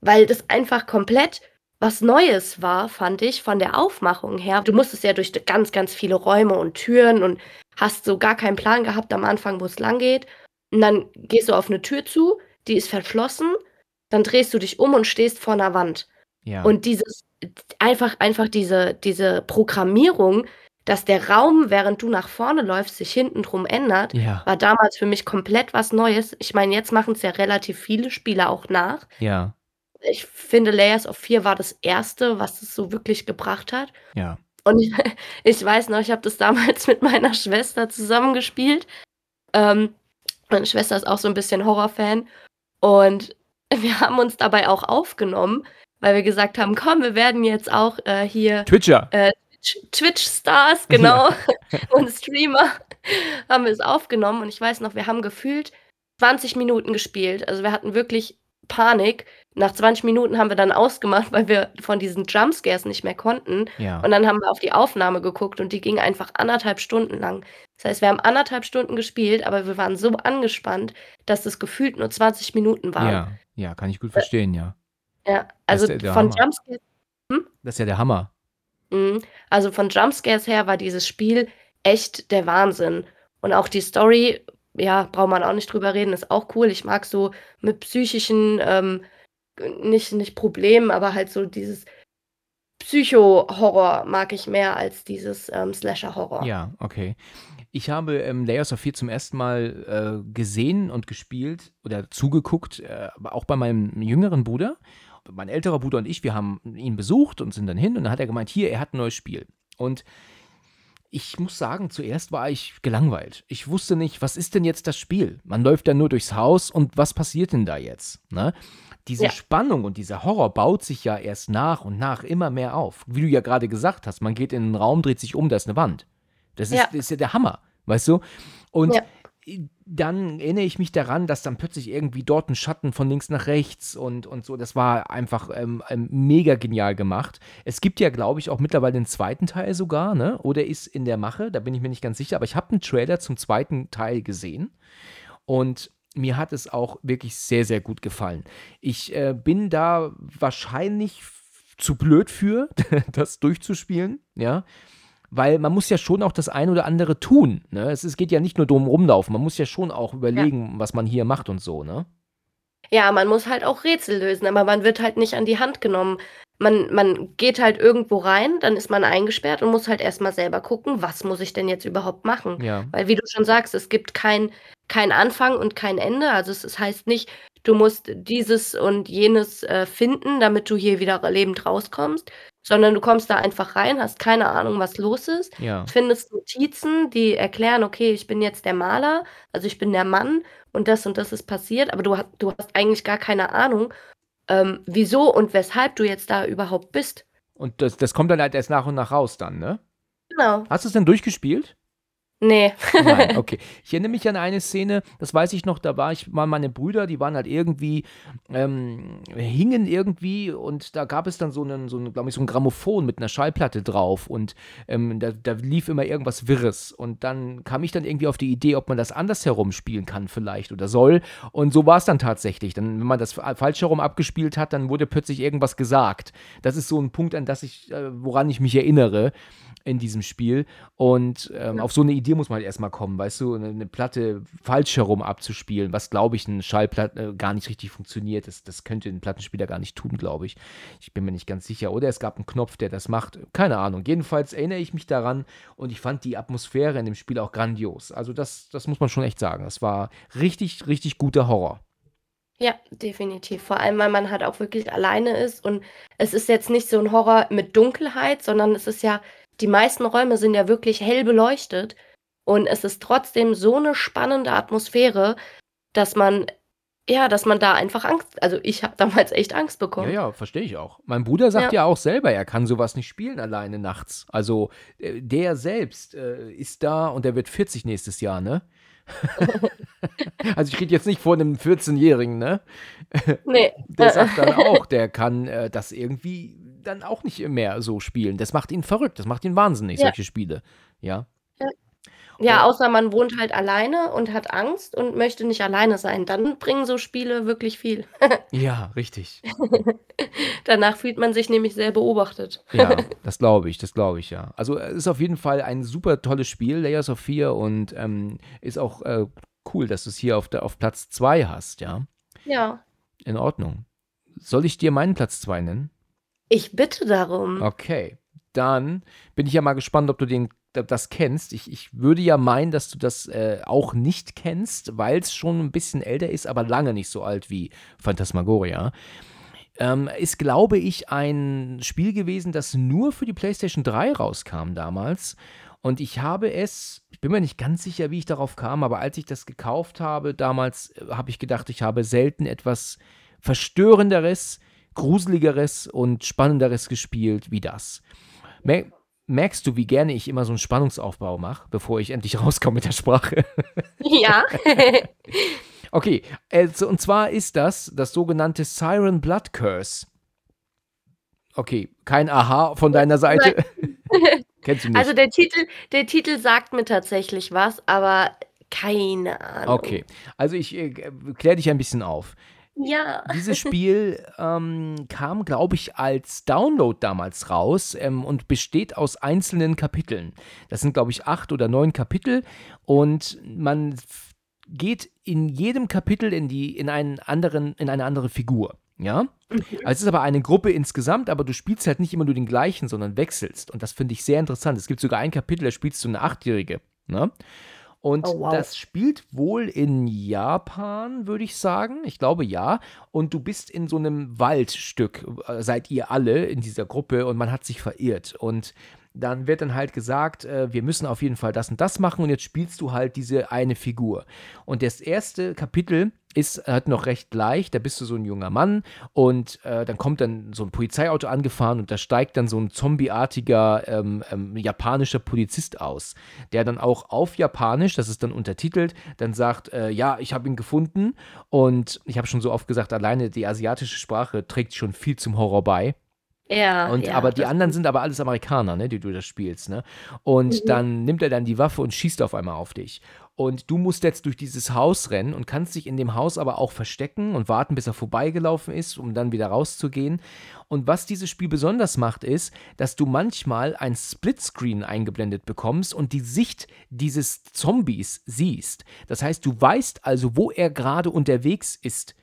weil das einfach komplett was Neues war, fand ich, von der Aufmachung her. Du musstest ja durch ganz, ganz viele Räume und Türen und hast so gar keinen Plan gehabt am Anfang, wo es lang geht. Und dann gehst du auf eine Tür zu, die ist verschlossen, dann drehst du dich um und stehst vor einer Wand. Ja. Und dieses, einfach, einfach diese, diese Programmierung, dass der Raum, während du nach vorne läufst, sich hinten drum ändert, ja. war damals für mich komplett was Neues. Ich meine, jetzt machen es ja relativ viele Spieler auch nach. Ja. Ich finde, Layers of 4 war das erste, was es so wirklich gebracht hat. Ja. Und ich, ich weiß noch, ich habe das damals mit meiner Schwester zusammengespielt. Ähm, meine Schwester ist auch so ein bisschen Horrorfan. Und wir haben uns dabei auch aufgenommen, weil wir gesagt haben, komm, wir werden jetzt auch äh, hier Twitcher. Äh, Twitch-Stars, genau, ja. und Streamer haben es aufgenommen. Und ich weiß noch, wir haben gefühlt 20 Minuten gespielt. Also wir hatten wirklich Panik. Nach 20 Minuten haben wir dann ausgemacht, weil wir von diesen Jumpscares nicht mehr konnten. Ja. Und dann haben wir auf die Aufnahme geguckt und die ging einfach anderthalb Stunden lang. Das heißt, wir haben anderthalb Stunden gespielt, aber wir waren so angespannt, dass das gefühlt nur 20 Minuten waren. Ja, ja, kann ich gut verstehen, ja. Ja, also der von Jumpscares. Hm? Das ist ja der Hammer. Mhm. Also von Jumpscares her war dieses Spiel echt der Wahnsinn. Und auch die Story, ja, braucht man auch nicht drüber reden, ist auch cool. Ich mag so mit psychischen, ähm, nicht, nicht Problemen, aber halt so dieses Psycho-Horror mag ich mehr als dieses ähm, Slasher-Horror. Ja, okay. Ich habe ähm, Layers of Fear zum ersten Mal äh, gesehen und gespielt oder zugeguckt, äh, auch bei meinem jüngeren Bruder. Mein älterer Bruder und ich, wir haben ihn besucht und sind dann hin und dann hat er gemeint, hier, er hat ein neues Spiel. Und ich muss sagen, zuerst war ich gelangweilt. Ich wusste nicht, was ist denn jetzt das Spiel? Man läuft da nur durchs Haus und was passiert denn da jetzt? Ne? Diese ja. Spannung und dieser Horror baut sich ja erst nach und nach immer mehr auf. Wie du ja gerade gesagt hast, man geht in einen Raum, dreht sich um, da ist eine Wand. Das ist ja, das ist ja der Hammer, weißt du? Und ja dann erinnere ich mich daran, dass dann plötzlich irgendwie dort ein Schatten von links nach rechts und, und so, das war einfach ähm, ähm, mega genial gemacht. Es gibt ja, glaube ich, auch mittlerweile den zweiten Teil sogar, ne? Oder ist in der Mache, da bin ich mir nicht ganz sicher, aber ich habe einen Trailer zum zweiten Teil gesehen und mir hat es auch wirklich sehr, sehr gut gefallen. Ich äh, bin da wahrscheinlich zu blöd für, das durchzuspielen, ja weil man muss ja schon auch das eine oder andere tun. Ne? Es, es geht ja nicht nur drum rumlaufen, man muss ja schon auch überlegen, ja. was man hier macht und so, ne? Ja, man muss halt auch Rätsel lösen, aber man wird halt nicht an die Hand genommen. Man, man geht halt irgendwo rein, dann ist man eingesperrt und muss halt erstmal selber gucken, was muss ich denn jetzt überhaupt machen? Ja. Weil, wie du schon sagst, es gibt kein, kein Anfang und kein Ende. Also es, es heißt nicht, du musst dieses und jenes äh, finden, damit du hier wieder lebend rauskommst, sondern du kommst da einfach rein, hast keine Ahnung, was los ist, ja. findest Notizen, die erklären, okay, ich bin jetzt der Maler, also ich bin der Mann und das und das ist passiert, aber du, du hast eigentlich gar keine Ahnung, ähm, wieso und weshalb du jetzt da überhaupt bist. Und das, das kommt dann halt erst nach und nach raus dann, ne? Genau. Hast du es denn durchgespielt? Nee. Nein, okay. Ich erinnere mich an eine Szene, das weiß ich noch, da war ich, waren meine Brüder, die waren halt irgendwie, ähm, hingen irgendwie und da gab es dann so einen, so einen glaube ich, so ein Grammophon mit einer Schallplatte drauf und ähm, da, da, lief immer irgendwas Wirres und dann kam ich dann irgendwie auf die Idee, ob man das anders herum spielen kann vielleicht oder soll und so war es dann tatsächlich. Dann, wenn man das falsch herum abgespielt hat, dann wurde plötzlich irgendwas gesagt. Das ist so ein Punkt, an das ich, äh, woran ich mich erinnere in diesem Spiel. Und ähm, ja. auf so eine Idee muss man halt erstmal kommen, weißt du, eine, eine Platte falsch herum abzuspielen, was glaube ich, ein Schallplatte äh, gar nicht richtig funktioniert. Das, das könnte ein Plattenspieler gar nicht tun, glaube ich. Ich bin mir nicht ganz sicher. Oder es gab einen Knopf, der das macht. Keine Ahnung. Jedenfalls erinnere ich mich daran und ich fand die Atmosphäre in dem Spiel auch grandios. Also das, das muss man schon echt sagen. Das war richtig, richtig guter Horror. Ja, definitiv. Vor allem, weil man halt auch wirklich alleine ist und es ist jetzt nicht so ein Horror mit Dunkelheit, sondern es ist ja die meisten Räume sind ja wirklich hell beleuchtet und es ist trotzdem so eine spannende Atmosphäre, dass man ja, dass man da einfach Angst, also ich habe damals echt Angst bekommen. Ja, ja, verstehe ich auch. Mein Bruder sagt ja. ja. auch selber, er kann sowas nicht spielen alleine nachts. Also äh, der selbst äh, ist da und der wird 40 nächstes Jahr, ne? also ich rede jetzt nicht vor einem 14-Jährigen, ne? Nee. Der sagt dann auch, der kann äh, das irgendwie dann auch nicht mehr so spielen. Das macht ihn verrückt, das macht ihn wahnsinnig, ja. solche Spiele. Ja. Ja, außer man wohnt halt alleine und hat Angst und möchte nicht alleine sein. Dann bringen so Spiele wirklich viel. ja, richtig. Danach fühlt man sich nämlich sehr beobachtet. ja, das glaube ich, das glaube ich, ja. Also es ist auf jeden Fall ein super tolles Spiel, Layers of Fear, und ähm, ist auch äh, cool, dass du es hier auf, der, auf Platz 2 hast, ja. Ja. In Ordnung. Soll ich dir meinen Platz 2 nennen? Ich bitte darum. Okay. Dann bin ich ja mal gespannt, ob du den, das kennst. Ich, ich würde ja meinen, dass du das äh, auch nicht kennst, weil es schon ein bisschen älter ist, aber lange nicht so alt wie Phantasmagoria. Ähm, ist, glaube ich, ein Spiel gewesen, das nur für die PlayStation 3 rauskam damals. Und ich habe es, ich bin mir nicht ganz sicher, wie ich darauf kam, aber als ich das gekauft habe, damals äh, habe ich gedacht, ich habe selten etwas Verstörenderes, Gruseligeres und Spannenderes gespielt wie das. Mer merkst du, wie gerne ich immer so einen Spannungsaufbau mache, bevor ich endlich rauskomme mit der Sprache? Ja. okay, also, und zwar ist das das sogenannte Siren Blood Curse. Okay, kein Aha von deiner Seite. Kennst du nicht? Also der Titel, der Titel sagt mir tatsächlich was, aber keine Ahnung. Okay, also ich äh, kläre dich ein bisschen auf. Ja. Dieses Spiel ähm, kam, glaube ich, als Download damals raus ähm, und besteht aus einzelnen Kapiteln. Das sind, glaube ich, acht oder neun Kapitel und man geht in jedem Kapitel in, die, in, einen anderen, in eine andere Figur. Ja? Mhm. Also es ist aber eine Gruppe insgesamt, aber du spielst halt nicht immer nur den gleichen, sondern wechselst. Und das finde ich sehr interessant. Es gibt sogar ein Kapitel, da spielst du eine Achtjährige. Ne? Und Oh, wow. das spielt wohl in Japan, würde ich sagen. Ich glaube ja. Und du bist in so einem Waldstück, äh, seid ihr alle in dieser Gruppe und man hat sich verirrt. Und dann wird dann halt gesagt, äh, wir müssen auf jeden Fall das und das machen und jetzt spielst du halt diese eine Figur. Und das erste Kapitel ist halt noch recht leicht, da bist du so ein junger Mann und äh, dann kommt dann so ein Polizeiauto angefahren und da steigt dann so ein zombieartiger ähm, ähm, japanischer Polizist aus, der dann auch auf Japanisch, das ist dann untertitelt, dann sagt, äh, ja, ich habe ihn gefunden und ich habe schon so oft gesagt, alleine die asiatische Sprache trägt schon viel zum Horror bei. Ja, Und ja, aber die anderen sind aber alles Amerikaner, ne, die du das spielst, ne? Und Mhm. dann nimmt er dann die Waffe und schießt auf einmal auf dich. Und du musst jetzt durch dieses Haus rennen und kannst dich in dem Haus aber auch verstecken und warten, bis er vorbeigelaufen ist, um dann wieder rauszugehen. Und was dieses Spiel besonders macht, ist, dass du manchmal ein Splitscreen eingeblendet bekommst und die Sicht dieses Zombies siehst. Das heißt, du weißt also, wo er gerade unterwegs ist.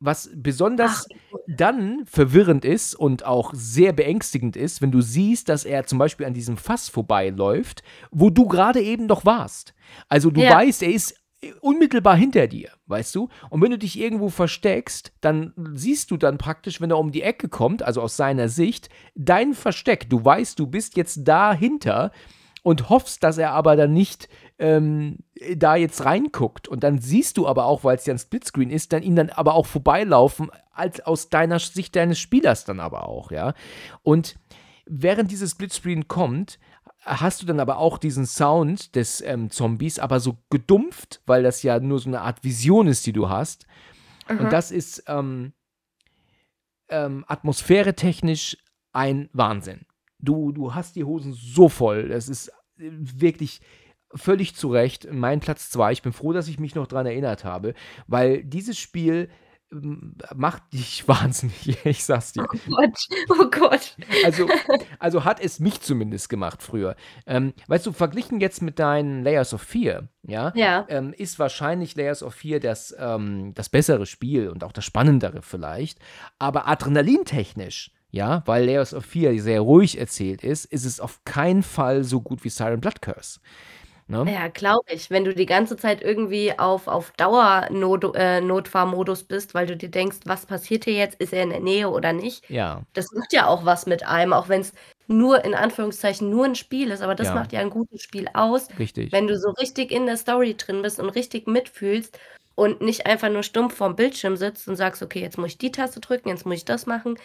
Was besonders dann verwirrend ist und auch sehr beängstigend ist, wenn du siehst, dass er zum Beispiel an diesem Fass vorbeiläuft, wo du gerade eben noch warst. Also du Ja. weißt, er ist unmittelbar hinter dir, weißt du? Und wenn du dich irgendwo versteckst, dann siehst du dann praktisch, wenn er um die Ecke kommt, also aus seiner Sicht, dein Versteck. Du weißt, du bist jetzt dahinter und hoffst, dass er aber dann nicht ähm, da jetzt reinguckt. Und dann siehst du aber auch, weil es ja ein Splitscreen ist, dann ihn dann aber auch vorbeilaufen, als aus deiner Sicht deines Spielers dann aber auch, ja. Und während dieses Splitscreen kommt, hast du dann aber auch diesen Sound des ähm, Zombies, aber so gedumpft, weil das ja nur so eine Art Vision ist, die du hast. Mhm. Und das ist ähm, ähm, atmosphäretechnisch ein Wahnsinn. Du, du hast die Hosen so voll. Das ist äh, wirklich völlig zu Recht mein Platz 2. Ich bin froh, dass ich mich noch dran erinnert habe, weil dieses Spiel ähm, macht dich wahnsinnig. Ich sag's dir. Oh Gott, oh Gott. Also, also hat es mich zumindest gemacht früher. Ähm, weißt du, verglichen jetzt mit deinen Layers of Fear, ja, Ja. ähm, ist wahrscheinlich Layers of Fear das, ähm, das bessere Spiel und auch das spannendere vielleicht. Aber adrenalintechnisch, ja, weil Layers of Fear sehr ruhig erzählt ist, ist es auf keinen Fall so gut wie Silent Blood Curse. Ne? Ja, glaube ich. Wenn du die ganze Zeit irgendwie auf, auf Dauer-Not, äh, Notfahrmodus bist, weil du dir denkst, was passiert hier jetzt? Ist er in der Nähe oder nicht? Ja, Das macht ja auch was mit einem, auch wenn es nur in Anführungszeichen nur ein Spiel ist, aber das Ja. macht ja ein gutes Spiel aus, richtig. wenn du so richtig in der Story drin bist und richtig mitfühlst und nicht einfach nur stumpf vorm Bildschirm sitzt und sagst, okay, jetzt muss ich die Taste drücken, jetzt muss ich das machen.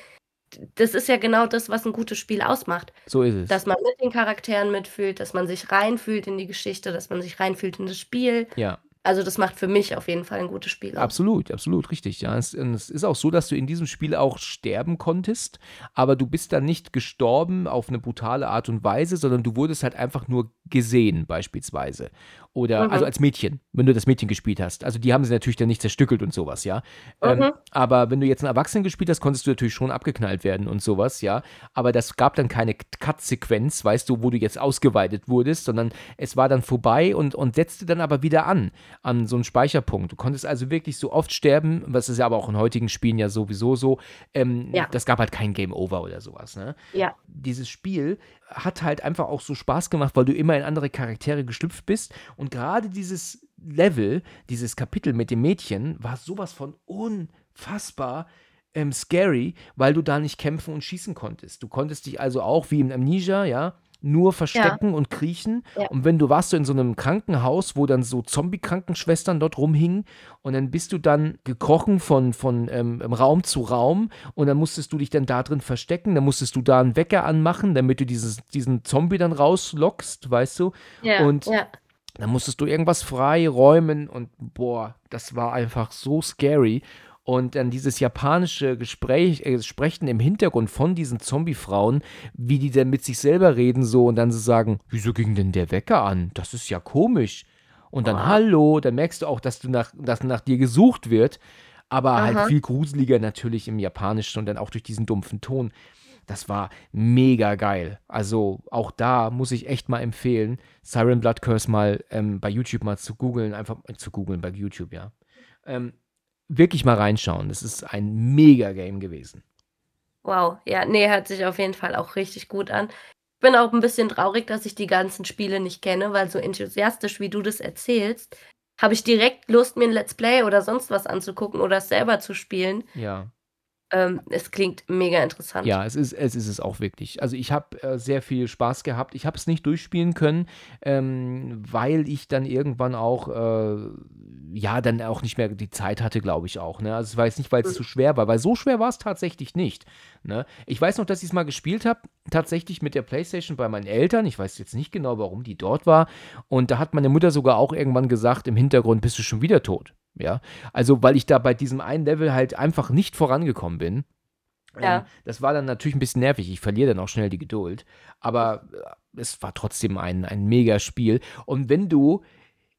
Das ist ja genau das, was ein gutes Spiel ausmacht. so ist es. Dass man mit den Charakteren mitfühlt, dass man sich reinfühlt in die Geschichte, dass man sich reinfühlt in das Spiel. ja. Also das macht für mich auf jeden Fall ein gutes Spiel aus. Absolut, absolut, richtig. Ja, es, es ist auch so, dass du in diesem Spiel auch sterben konntest, aber du bist dann nicht gestorben auf eine brutale Art und Weise, sondern du wurdest halt einfach nur gesehen, beispielsweise. Oder, Mhm. also als Mädchen, wenn du das Mädchen gespielt hast. Also die haben sie natürlich dann nicht zerstückelt und sowas, ja. Ähm, Mhm. aber wenn du jetzt einen Erwachsenen gespielt hast, konntest du natürlich schon abgeknallt werden und sowas, ja. Aber das gab dann keine Cut-Sequenz, weißt du, wo du jetzt ausgeweitet wurdest, sondern es war dann vorbei und, und setzte dann aber wieder an, an so einen Speicherpunkt. Du konntest also wirklich so oft sterben, was ist ja aber auch in heutigen Spielen ja sowieso so. Ähm, Ja. Das gab halt kein Game Over oder sowas, ne? Ja. dieses Spiel hat halt einfach auch so Spaß gemacht, weil du immer in andere Charaktere geschlüpft bist. Und gerade dieses Level, dieses Kapitel mit dem Mädchen, war sowas von unfassbar ähm, scary, weil du da nicht kämpfen und schießen konntest. Du konntest dich also auch wie im Amnesia, ja, nur verstecken und kriechen. Ja. Und wenn du warst so in so einem Krankenhaus, wo dann so Zombie-Krankenschwestern dort rumhingen und dann bist du dann gekrochen von, von ähm, Raum zu Raum und dann musstest du dich dann da drin verstecken, dann musstest du da einen Wecker anmachen, damit du dieses, diesen Zombie dann rauslockst, weißt du? Ja, Und ja. Dann musstest du irgendwas frei räumen und boah, das war einfach so scary. Und dann dieses japanische Gespräch, äh, Sprechen im Hintergrund von diesen Zombie-Frauen, wie die dann mit sich selber reden so und dann so sagen, wieso ging denn der Wecker an? Das ist ja komisch. Und dann Wow. hallo, dann merkst du auch, dass du nach, dass nach dir gesucht wird. Aber halt Aha. viel gruseliger natürlich im Japanischen und dann auch durch diesen dumpfen Ton. Das war mega geil. Also auch da muss ich echt mal empfehlen, Siren Blood Curse mal ähm, bei YouTube mal zu googeln, einfach äh, zu googeln bei YouTube, ja. Ähm, wirklich mal reinschauen. Das ist ein Mega-Game gewesen. Wow, ja, nee, hört sich auf jeden Fall auch richtig gut an. Ich bin auch ein bisschen traurig, dass ich die ganzen Spiele nicht kenne, weil so enthusiastisch, wie du das erzählst, habe ich direkt Lust, mir ein Let's Play oder sonst was anzugucken oder es selber zu spielen. Ja. Ähm, es klingt mega interessant. Ja, es ist es, ist es auch wirklich. Also ich habe äh, sehr viel Spaß gehabt. Ich habe es nicht durchspielen können, ähm, weil ich dann irgendwann auch, äh, ja, dann auch nicht mehr die Zeit hatte, glaube ich auch. Ne? Also war jetzt nicht, weil es Mhm. zu schwer war, weil so schwer war es tatsächlich nicht. Ne? Ich weiß noch, dass ich es mal gespielt habe, tatsächlich mit der Playstation bei meinen Eltern. Ich weiß jetzt nicht genau, warum die dort war. Und da hat meine Mutter sogar auch irgendwann gesagt, im Hintergrund bist du schon wieder tot. Ja, also weil ich da bei diesem einen Level halt einfach nicht vorangekommen bin. Ja. Ähm, das war dann natürlich ein bisschen nervig. Ich verliere dann auch schnell die Geduld. Aber äh, es war trotzdem ein, ein mega Spiel. Und wenn du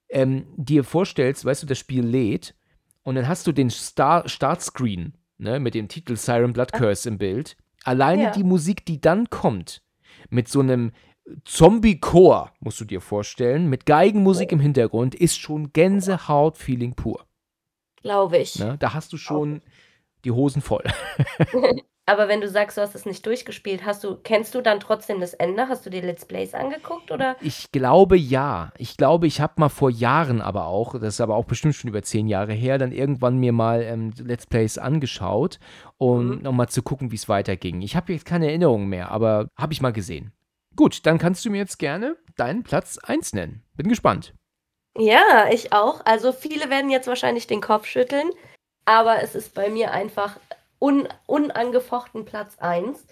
ähm, dir vorstellst, weißt du, das Spiel lädt und dann hast du den Star Startscreen ne, mit dem Titel Siren Blood Curse im Bild. Alleine Ja. die Musik, die dann kommt, mit so einem Zombie-Chor, musst du dir vorstellen, mit Geigenmusik im Hintergrund, ist schon Gänsehaut-Feeling pur. Glaube ich. Ne? Da hast du schon die Hosen voll. Aber wenn du sagst, du hast es nicht durchgespielt, hast du, kennst du dann trotzdem das Ende? Hast du dir Let's Plays angeguckt oder? Ich glaube ja. Ich glaube, ich habe mal vor Jahren aber auch, das ist aber auch bestimmt schon über zehn Jahre her, dann irgendwann mir mal ähm, Let's Plays angeschaut, um Mhm. nochmal zu gucken, wie es weiterging. Ich habe jetzt keine Erinnerung mehr, aber habe ich mal gesehen. Gut, dann kannst du mir jetzt gerne deinen Platz 1 nennen. Bin gespannt. Ja, ich auch. Also viele werden jetzt wahrscheinlich den Kopf schütteln, aber es ist bei mir einfach un unangefochten Platz 1.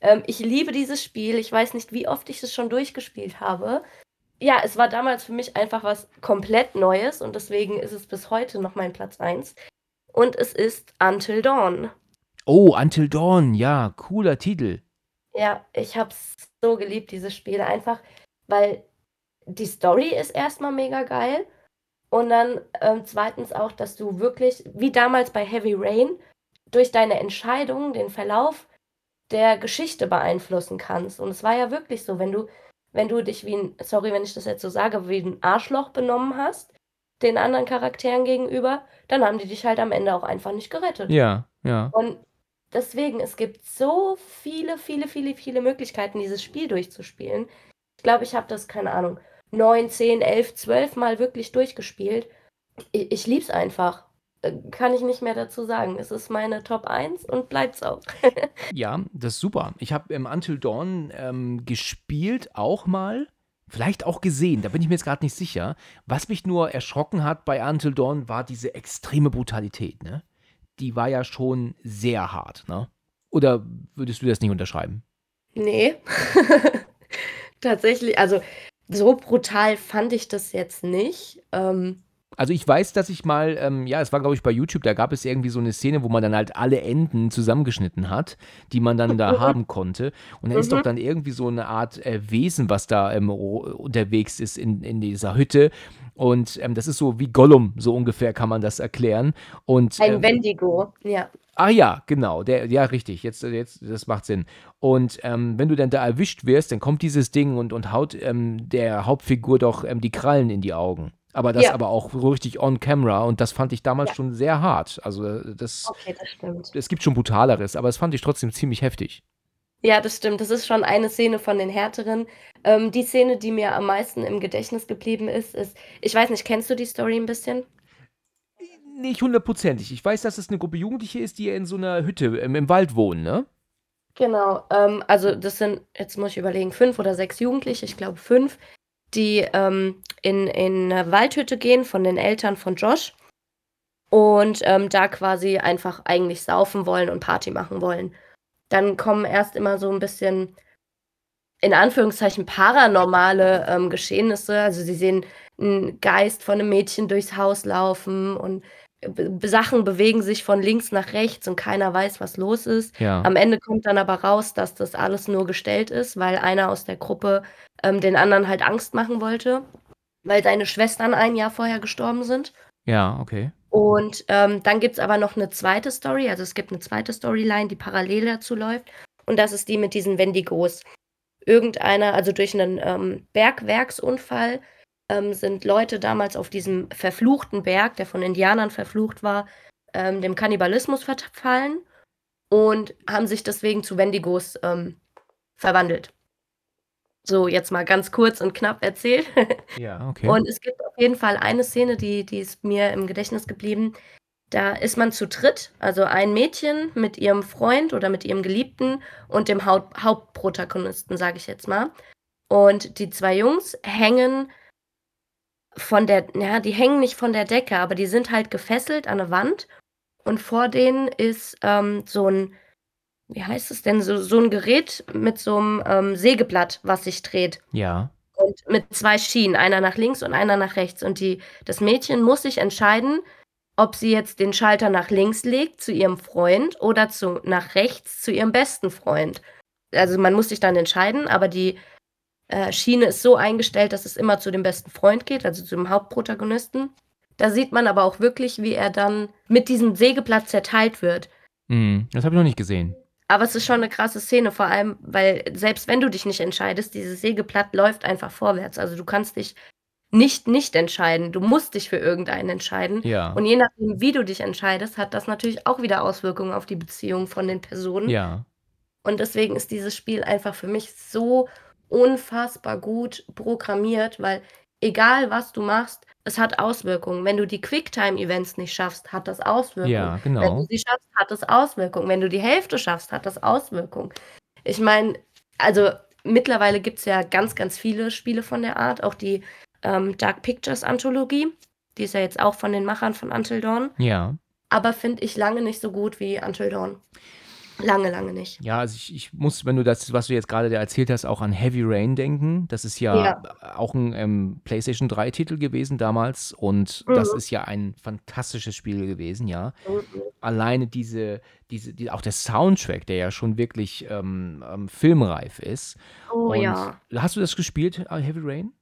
Ähm, ich liebe dieses Spiel. Ich weiß nicht, wie oft ich es schon durchgespielt habe. Ja, es war damals für mich einfach was komplett Neues und deswegen ist es bis heute noch mein Platz 1. Und es ist Until Dawn. Oh, Until Dawn, ja, cooler Titel. Ja, ich habe es so geliebt, dieses Spiel. Einfach, weil die Story ist erstmal mega geil. Und dann ähm, zweitens auch, dass du wirklich, wie damals bei Heavy Rain, durch deine Entscheidungen den Verlauf der Geschichte beeinflussen kannst. Und es war ja wirklich so, wenn du, wenn du dich wie ein, sorry, wenn ich das jetzt so sage, wie ein Arschloch benommen hast, den anderen Charakteren gegenüber, dann haben die dich halt am Ende auch einfach nicht gerettet. Ja, ja. Und deswegen, es gibt so viele, viele, viele, viele Möglichkeiten, dieses Spiel durchzuspielen. Ich glaube, ich habe das, keine Ahnung, 9, 10, 11, 12 Mal wirklich durchgespielt. Ich, ich liebe es einfach. Äh, Kann ich nicht mehr dazu sagen. Es ist meine Top 1 und bleibt's auch. Ja, das ist super. Ich habe im Until Dawn ähm, gespielt, auch mal. Vielleicht auch gesehen, da bin ich mir jetzt gerade nicht sicher. Was mich nur erschrocken hat bei Until Dawn, war diese extreme Brutalität, ne? Die war ja schon sehr hart, ne? Oder würdest du das nicht unterschreiben? Nee. Tatsächlich, also so brutal fand ich das jetzt nicht. Ähm, Also ich weiß, dass ich mal, ähm, ja, es war glaube ich bei YouTube, da gab es irgendwie so eine Szene, wo man dann halt alle Enden zusammengeschnitten hat, die man dann da haben konnte. Und da ist Mhm. doch dann irgendwie so eine Art äh, Wesen, was da ähm, unterwegs ist in, in dieser Hütte. Und ähm, das ist so wie Gollum, so ungefähr kann man das erklären. Und, ein ähm, Wendigo, ja. Ah ja, genau, der, ja, richtig, jetzt, jetzt, das macht Sinn. Und ähm, wenn du dann da erwischt wirst, dann kommt dieses Ding und, und haut ähm, der Hauptfigur doch ähm, die Krallen in die Augen. Aber das Ja. aber auch richtig on camera und das fand ich damals Ja. schon sehr hart. Also äh, das, Okay, das stimmt. es gibt schon brutaleres, aber das fand ich trotzdem ziemlich heftig. Ja, das stimmt. Das ist schon eine Szene von den härteren. Ähm, die Szene, die mir am meisten im Gedächtnis geblieben ist, ist, ich weiß nicht, kennst du die Story ein bisschen? Nicht hundertprozentig. Ich weiß, dass es eine Gruppe Jugendliche ist, die in so einer Hütte im, im Wald wohnen, ne? Genau. Ähm, also das sind, jetzt muss ich überlegen, fünf oder sechs Jugendliche, ich glaube fünf, die ähm, in, in eine Waldhütte gehen von den Eltern von Josh und ähm, da quasi einfach eigentlich saufen wollen und Party machen wollen. Dann kommen erst immer so ein bisschen, in Anführungszeichen, paranormale ähm, Geschehnisse. Also sie sehen einen Geist von einem Mädchen durchs Haus laufen und Sachen bewegen sich von links nach rechts und keiner weiß, was los ist. Ja. Am Ende kommt dann aber raus, dass das alles nur gestellt ist, weil einer aus der Gruppe ähm, den anderen halt Angst machen wollte, weil seine Schwestern ein Jahr vorher gestorben sind. Ja, okay. Und ähm, dann gibt es aber noch eine zweite Story, also es gibt eine zweite Storyline, die parallel dazu läuft. Und das ist die mit diesen Wendigos. Irgendeiner, also durch einen ähm, Bergwerksunfall, ähm, sind Leute damals auf diesem verfluchten Berg, der von Indianern verflucht war, ähm, dem Kannibalismus verfallen und haben sich deswegen zu Wendigos ähm, verwandelt. So, jetzt mal ganz kurz und knapp erzählt. Ja, okay. Und es gibt auf jeden Fall eine Szene, die, die ist mir im Gedächtnis geblieben. Da ist man zu dritt, also ein Mädchen mit ihrem Freund oder mit ihrem Geliebten und dem Haupt Hauptprotagonisten, sage ich jetzt mal. Und die zwei Jungs hängen von der, ja, die hängen nicht von der Decke, aber die sind halt gefesselt an eine Wand. Und vor denen ist ähm, so ein, wie heißt es denn, so, so ein Gerät mit so einem ähm, Sägeblatt, was sich dreht. Ja. Und mit zwei Schienen, einer nach links und einer nach rechts. Und die, das Mädchen muss sich entscheiden, ob sie jetzt den Schalter nach links legt zu ihrem Freund oder zu, nach rechts zu ihrem besten Freund. Also man muss sich dann entscheiden, aber die äh, Schiene ist so eingestellt, dass es immer zu dem besten Freund geht, also zu dem Hauptprotagonisten. Da sieht man aber auch wirklich, wie er dann mit diesem Sägeblatt zerteilt wird. Mhm, das habe ich noch nicht gesehen. Aber es ist schon eine krasse Szene, vor allem, weil selbst wenn du dich nicht entscheidest, dieses Sägeblatt läuft einfach vorwärts. Also du kannst dich nicht nicht entscheiden. Du musst dich für irgendeinen entscheiden. Ja. Und je nachdem, wie du dich entscheidest, hat das natürlich auch wieder Auswirkungen auf die Beziehung von den Personen. Ja. Und deswegen ist dieses Spiel einfach für mich so unfassbar gut programmiert, weil egal was du machst, es hat Auswirkungen. Wenn du die Quicktime-Events nicht schaffst, hat das Auswirkungen. Ja, Wenn du genau. sie schaffst, hat das Auswirkungen. Wenn du die Hälfte schaffst, hat das Auswirkungen. Ich meine, also mittlerweile gibt es ja ganz, ganz viele Spiele von der Art. Auch die ähm, Dark Pictures Anthologie. Die ist ja jetzt auch von den Machern von Until Dawn. Ja. Aber finde ich lange nicht so gut wie Until Dawn. Lange, lange nicht. Ja, also ich, ich muss, wenn du das, was du jetzt gerade erzählt hast, auch an Heavy Rain denken. Das ist ja, Ja. auch ein ähm, PlayStation 3-Titel gewesen damals und das Mhm. ist ja ein fantastisches Spiel gewesen, ja. Mhm. Alleine diese, diese, die, auch der Soundtrack, der ja schon wirklich ähm, ähm, filmreif ist. Oh und ja. hast du das gespielt, äh, Heavy Rain?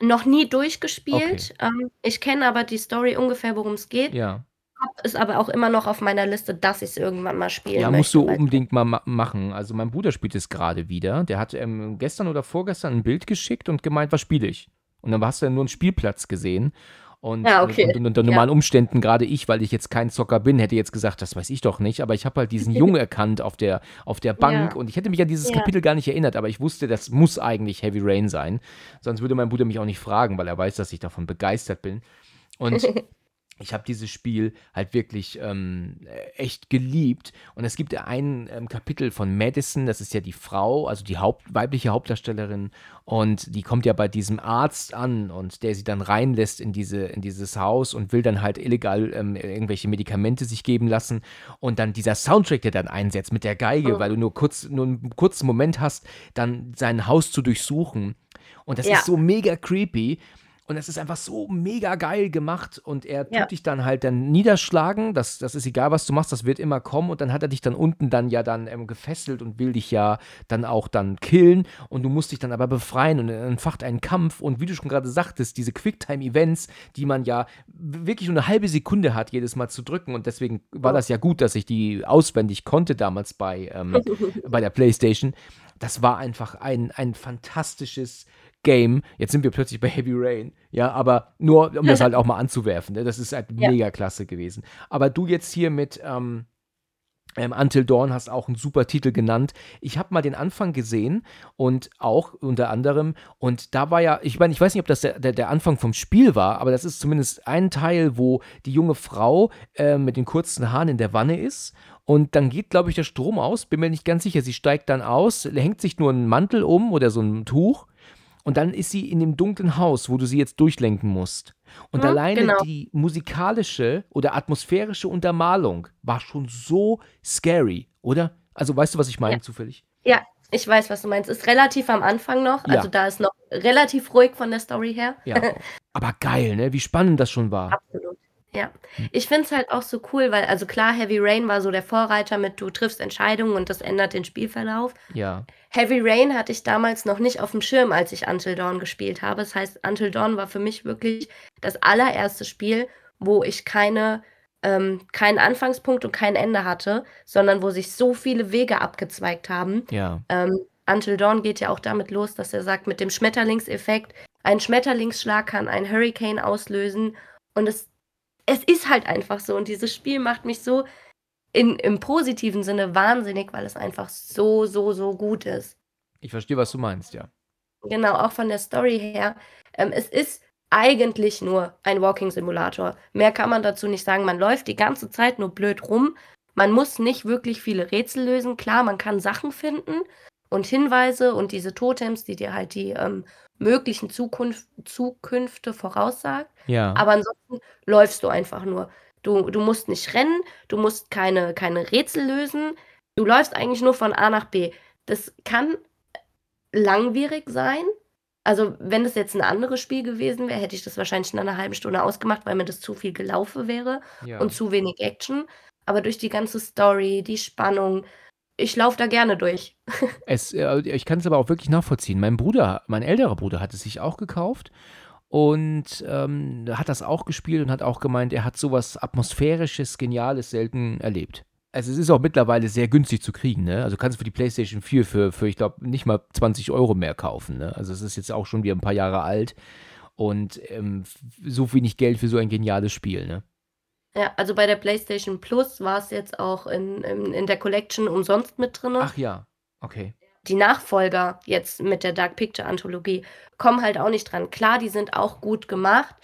Noch nie durchgespielt. Ähm, ich kenne aber die Story ungefähr, worum es geht. Ja. Hab es aber auch immer noch auf meiner Liste, dass ich es irgendwann mal spielen Ja, möchte. musst du unbedingt mal ma machen. Also mein Bruder spielt es gerade wieder. Der hat ähm, gestern oder vorgestern ein Bild geschickt und gemeint, was spiele ich? Und dann hast du ja nur einen Spielplatz gesehen. Und, Ja, okay. und, und unter Ja. normalen Umständen, gerade ich, weil ich jetzt kein Zocker bin, hätte jetzt gesagt, das weiß ich doch nicht. Aber ich habe halt diesen Jungen erkannt auf der, auf der Bank Ja. und ich hätte mich an dieses Ja. Kapitel gar nicht erinnert, aber ich wusste, das muss eigentlich Heavy Rain sein. Sonst würde mein Bruder mich auch nicht fragen, weil er weiß, dass ich davon begeistert bin. Und ich habe dieses Spiel halt wirklich ähm, echt geliebt. Und es gibt ein ähm, Kapitel von Madison, das ist ja die Frau, also die Haupt weibliche Hauptdarstellerin. Und die kommt ja bei diesem Arzt an und der sie dann reinlässt in, diese, in dieses Haus und will dann halt illegal ähm, irgendwelche Medikamente sich geben lassen. Und dann dieser Soundtrack, der dann einsetzt mit der Geige, Oh. weil du nur kurz nur einen kurzen Moment hast, dann sein Haus zu durchsuchen. Und das Ja. ist so mega creepy. Und es ist einfach so mega geil gemacht und er tut Ja. dich dann halt dann niederschlagen. Das, das ist egal, was du machst, das wird immer kommen. Und dann hat er dich dann unten dann ja dann ähm, gefesselt und will dich ja dann auch dann killen. Und du musst dich dann aber befreien und dann entfacht einen Kampf. Und wie du schon gerade sagtest, diese Quicktime-Events, die man ja wirklich nur eine halbe Sekunde hat, jedes Mal zu drücken. Und deswegen war das ja gut, dass ich die auswendig konnte damals bei, ähm, bei der PlayStation. Das war einfach ein, ein fantastisches Game. Jetzt sind wir plötzlich bei Heavy Rain. Ja, aber nur, um das halt auch mal anzuwerfen. Ne? Das ist halt Ja. mega klasse gewesen. Aber du jetzt hier mit ähm, ähm, Until Dawn hast auch einen super Titel genannt. Ich habe mal den Anfang gesehen und auch unter anderem, und da war ja, ich meine, ich weiß nicht, ob das der, der, der Anfang vom Spiel war, aber das ist zumindest ein Teil, wo die junge Frau äh, mit den kurzen Haaren in der Wanne ist. Und dann geht, glaube ich, der Strom aus. Bin mir nicht ganz sicher. Sie steigt dann aus, hängt sich nur einen Mantel um oder so ein Tuch. Und dann ist sie in dem dunklen Haus, wo du sie jetzt durchlenken musst. Und Mhm, alleine genau. die musikalische oder atmosphärische Untermalung war schon so scary, oder? Also weißt du, was ich meine, Ja. zufällig? Ja, ich weiß, was du meinst. Ist relativ am Anfang noch. Ja. Also da ist noch relativ ruhig von der Story her. Ja. Aber geil, ne? Wie spannend das schon war. Absolut. Ja. Ich finde es halt auch so cool, weil, also klar, Heavy Rain war so der Vorreiter mit, du triffst Entscheidungen und das ändert den Spielverlauf. Ja. Heavy Rain hatte ich damals noch nicht auf dem Schirm, als ich Until Dawn gespielt habe. Das heißt, Until Dawn war für mich wirklich das allererste Spiel, wo ich keine, ähm, keinen Anfangspunkt und kein Ende hatte, sondern wo sich so viele Wege abgezweigt haben. Ja. Ähm, Until Dawn geht ja auch damit los, dass er sagt, mit dem Schmetterlingseffekt, ein Schmetterlingsschlag kann einen Hurricane auslösen und es es ist halt einfach so. Und dieses Spiel macht mich so in, im positiven Sinne wahnsinnig, weil es einfach so, so, so gut ist. Ich verstehe, was du meinst, ja. Genau, auch von der Story her. Ähm, es ist eigentlich nur ein Walking-Simulator. Mehr kann man dazu nicht sagen. Man läuft die ganze Zeit nur blöd rum. Man muss nicht wirklich viele Rätsel lösen. Klar, man kann Sachen finden und Hinweise und diese Totems, die dir halt die ähm, möglichen Zukunft, Zukünfte voraussagt. Ja. Aber ansonsten läufst du einfach nur. Du, du musst nicht rennen, du musst keine, keine Rätsel lösen. Du läufst eigentlich nur von A nach B. Das kann langwierig sein. Also, wenn es jetzt ein anderes Spiel gewesen wäre, hätte ich das wahrscheinlich in einer halben Stunde ausgemacht, weil mir das zu viel gelaufen wäre Ja. und zu wenig Action. Aber durch die ganze Story, die Spannung, ich laufe da gerne durch. Es, äh, ich kann es aber auch wirklich nachvollziehen. Mein Bruder, mein älterer Bruder hat es sich auch gekauft und ähm, hat das auch gespielt und hat auch gemeint, er hat sowas Atmosphärisches, Geniales selten erlebt. Also es ist auch mittlerweile sehr günstig zu kriegen, ne? Also kannst du für die PlayStation 4 für, für ich glaube, nicht mal 20 Euro mehr kaufen, ne? Also es ist jetzt auch schon wieder ein paar Jahre alt und ähm, so wenig Geld für so ein geniales Spiel, ne? Ja, also bei der PlayStation Plus war es jetzt auch in, in, in der Collection umsonst mit drin. Ach ja, okay. die Nachfolger jetzt mit der Dark Picture Anthologie kommen halt auch nicht dran. Klar, die sind auch gut gemacht,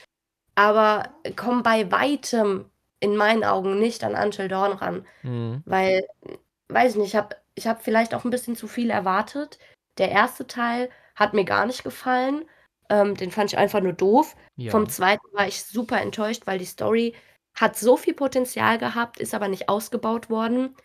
aber kommen bei weitem in meinen Augen nicht an Until Dawn ran, Mhm. weil, weiß ich nicht, ich habe ich hab vielleicht auch ein bisschen zu viel erwartet. Der erste Teil hat mir gar nicht gefallen. Ähm, den fand ich einfach nur doof. Ja. Vom zweiten war ich super enttäuscht, weil die Story hat so viel Potenzial gehabt, ist aber nicht ausgebaut worden.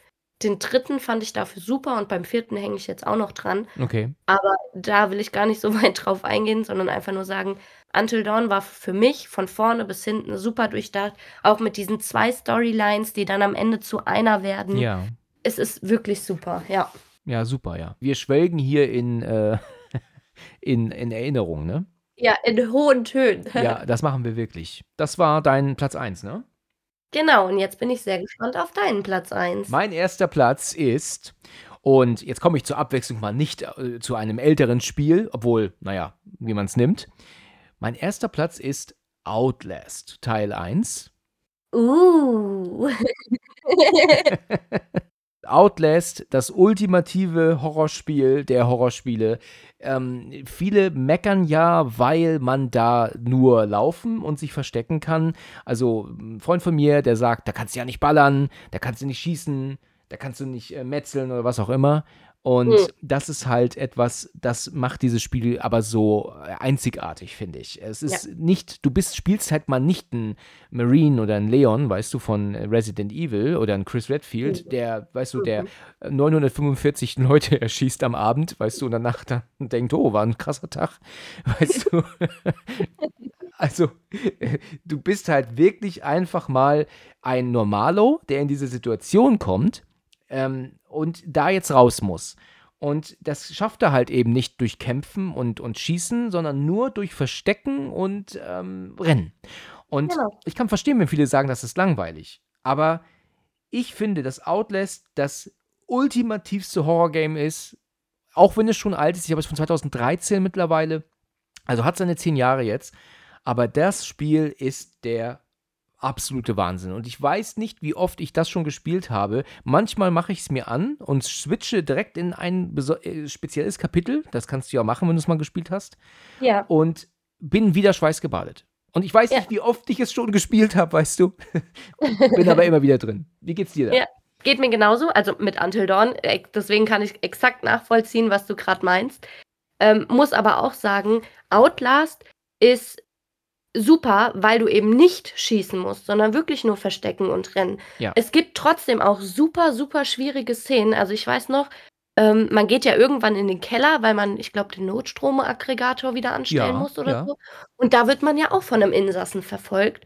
Den dritten fand ich dafür super und beim vierten hänge ich jetzt auch noch dran. Okay. Aber da will ich gar nicht so weit drauf eingehen, sondern einfach nur sagen, Until Dawn war für mich von vorne bis hinten super durchdacht. Auch mit diesen zwei Storylines, die dann am Ende zu einer werden. Ja. Es ist wirklich super, ja. Ja, super, ja. Wir schwelgen hier in, äh, in, in Erinnerung, ne? Ja, in hohen Tönen. Ja, das machen wir wirklich. Das war dein Platz 1, ne? Genau, und jetzt bin ich sehr gespannt auf deinen Platz 1. Mein erster Platz ist, und jetzt komme ich zur Abwechslung mal nicht äh, zu einem älteren Spiel, obwohl, naja, wie man es nimmt. Mein erster Platz ist Outlast, Teil 1. Uh. Outlast, das ultimative Horrorspiel der Horrorspiele. Ähm, viele meckern ja, weil man da nur laufen und sich verstecken kann. Also ein Freund von mir, der sagt, da kannst du ja nicht ballern, da kannst du nicht schießen, da kannst du nicht äh, metzeln oder was auch immer. Und Hm. das ist halt etwas, das macht dieses Spiel aber so äh, einzigartig, finde ich. Es ist nicht, du bist, spielst halt mal nicht ein Marine oder ein Leon, weißt du, von Resident Evil oder ein Chris Redfield, Mhm. der, weißt du, der 945 Leute erschießt am Abend, weißt du, und danach dann denkt, oh, war ein krasser Tag, weißt du. Also, äh, du bist halt wirklich einfach mal ein Normalo, der in diese Situation kommt ähm, und da jetzt raus muss. Und das schafft er halt eben nicht durch Kämpfen und, und Schießen, sondern nur durch Verstecken und ähm, Rennen. Und Genau. ich kann verstehen, wenn viele sagen, das ist langweilig. Aber ich finde, dass Outlast das ultimativste Horrorgame ist, auch wenn es schon alt ist. Ich habe es von 2013 mittlerweile. Also hat seine zehn Jahre jetzt. Aber das Spiel ist der absolute Wahnsinn. Und ich weiß nicht, wie oft ich das schon gespielt habe. Manchmal mache ich es mir an und switche direkt in ein äh, spezielles Kapitel. Das kannst du ja machen, wenn du es mal gespielt hast. Ja. Und bin wieder schweißgebadet. Und ich weiß Ja. nicht, wie oft ich es schon gespielt habe, weißt du. bin aber immer wieder drin. Wie geht's dir da? Ja. Geht mir genauso, also mit Until Dawn. äh, Deswegen kann ich exakt nachvollziehen, was du gerade meinst. Ähm, muss aber auch sagen, Outlast ist super, weil du eben nicht schießen musst, sondern wirklich nur verstecken und rennen. Ja. Es gibt trotzdem auch super, super schwierige Szenen. Also ich weiß noch, ähm, man geht ja irgendwann in den Keller, weil man, ich glaube, den Notstromaggregator wieder anstellen Ja, muss oder ja. so. Und da wird man ja auch von einem Insassen verfolgt.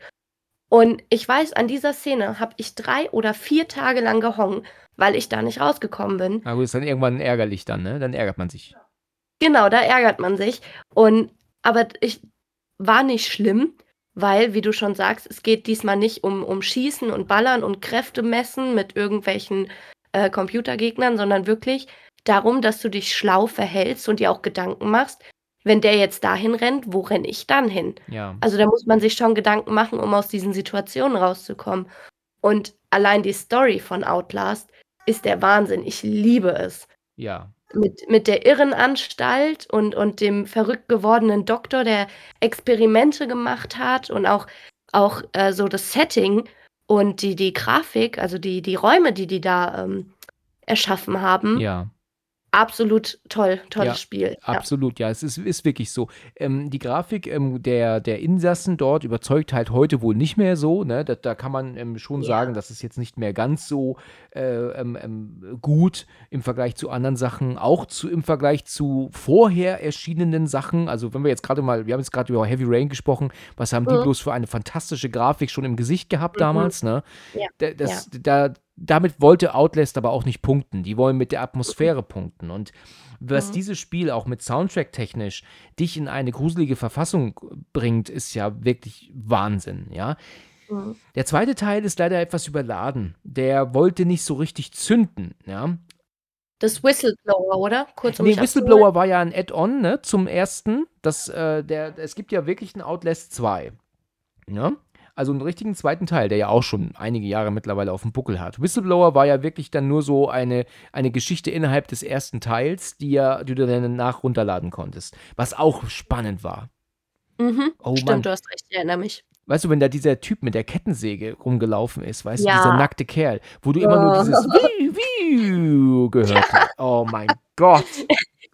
Und ich weiß, an dieser Szene habe ich drei oder vier Tage lang gehongen, weil ich da nicht rausgekommen bin. Gut, ist dann irgendwann ärgerlich dann, ne? Dann ärgert man sich. Genau, da ärgert man sich. Und aber ich war nicht schlimm, weil, wie du schon sagst, es geht diesmal nicht um, um Schießen und Ballern und Kräfte messen mit irgendwelchen äh, Computergegnern, sondern wirklich darum, dass du dich schlau verhältst und dir auch Gedanken machst, wenn der jetzt dahin rennt, wo renne ich dann hin? Ja. Also da muss man sich schon Gedanken machen, um aus diesen Situationen rauszukommen. Und allein die Story von Outlast ist der Wahnsinn. Ich liebe es. Ja. Mit, mit der Irrenanstalt und, und dem verrückt gewordenen Doktor, der Experimente gemacht hat und auch, auch äh, so das Setting und die, die Grafik, also die, die Räume, die die da ähm, erschaffen haben. Ja. Absolut toll, tolles Ja, Spiel. Ja. Absolut, ja, es ist, ist wirklich so. Ähm, die Grafik ähm, der, der Insassen dort überzeugt halt heute wohl nicht mehr so. Ne? Da, da kann man ähm, schon Ja. sagen, das ist jetzt nicht mehr ganz so äh, ähm, ähm, gut im Vergleich zu anderen Sachen, auch zu, im Vergleich zu vorher erschienenen Sachen. Also wenn wir jetzt gerade mal, wir haben jetzt gerade über Heavy Rain gesprochen, was haben die Mhm. bloß für eine fantastische Grafik schon im Gesicht gehabt Mhm. damals, ne? Ja, Da- Das, da, damit wollte Outlast aber auch nicht punkten. Die wollen mit der Atmosphäre punkten. Und was Mhm. dieses Spiel auch mit Soundtrack technisch dich in eine gruselige Verfassung bringt, ist ja wirklich Wahnsinn, ja. Mhm. Der zweite Teil ist leider etwas überladen. Der wollte nicht so richtig zünden, ja. Das Whistleblower, oder? Kurz um Nee, Whistleblower war ja ein Add-on, ne, zum ersten. Das, äh, der, es gibt ja wirklich einen Outlast 2. Ja? Also einen richtigen zweiten Teil, der ja auch schon einige Jahre mittlerweile auf dem Buckel hat. Whistleblower war ja wirklich dann nur so eine, eine Geschichte innerhalb des ersten Teils, die, ja, die du dann nach runterladen konntest. Was auch spannend war. Mhm. Oh Stimmt, Mann. du hast recht, ich erinnere mich. Weißt du, wenn da dieser Typ mit der Kettensäge rumgelaufen ist, weißt du, Ja. dieser nackte Kerl, wo du immer nur dieses Wiu, Wiu gehört hast. Oh mein Gott.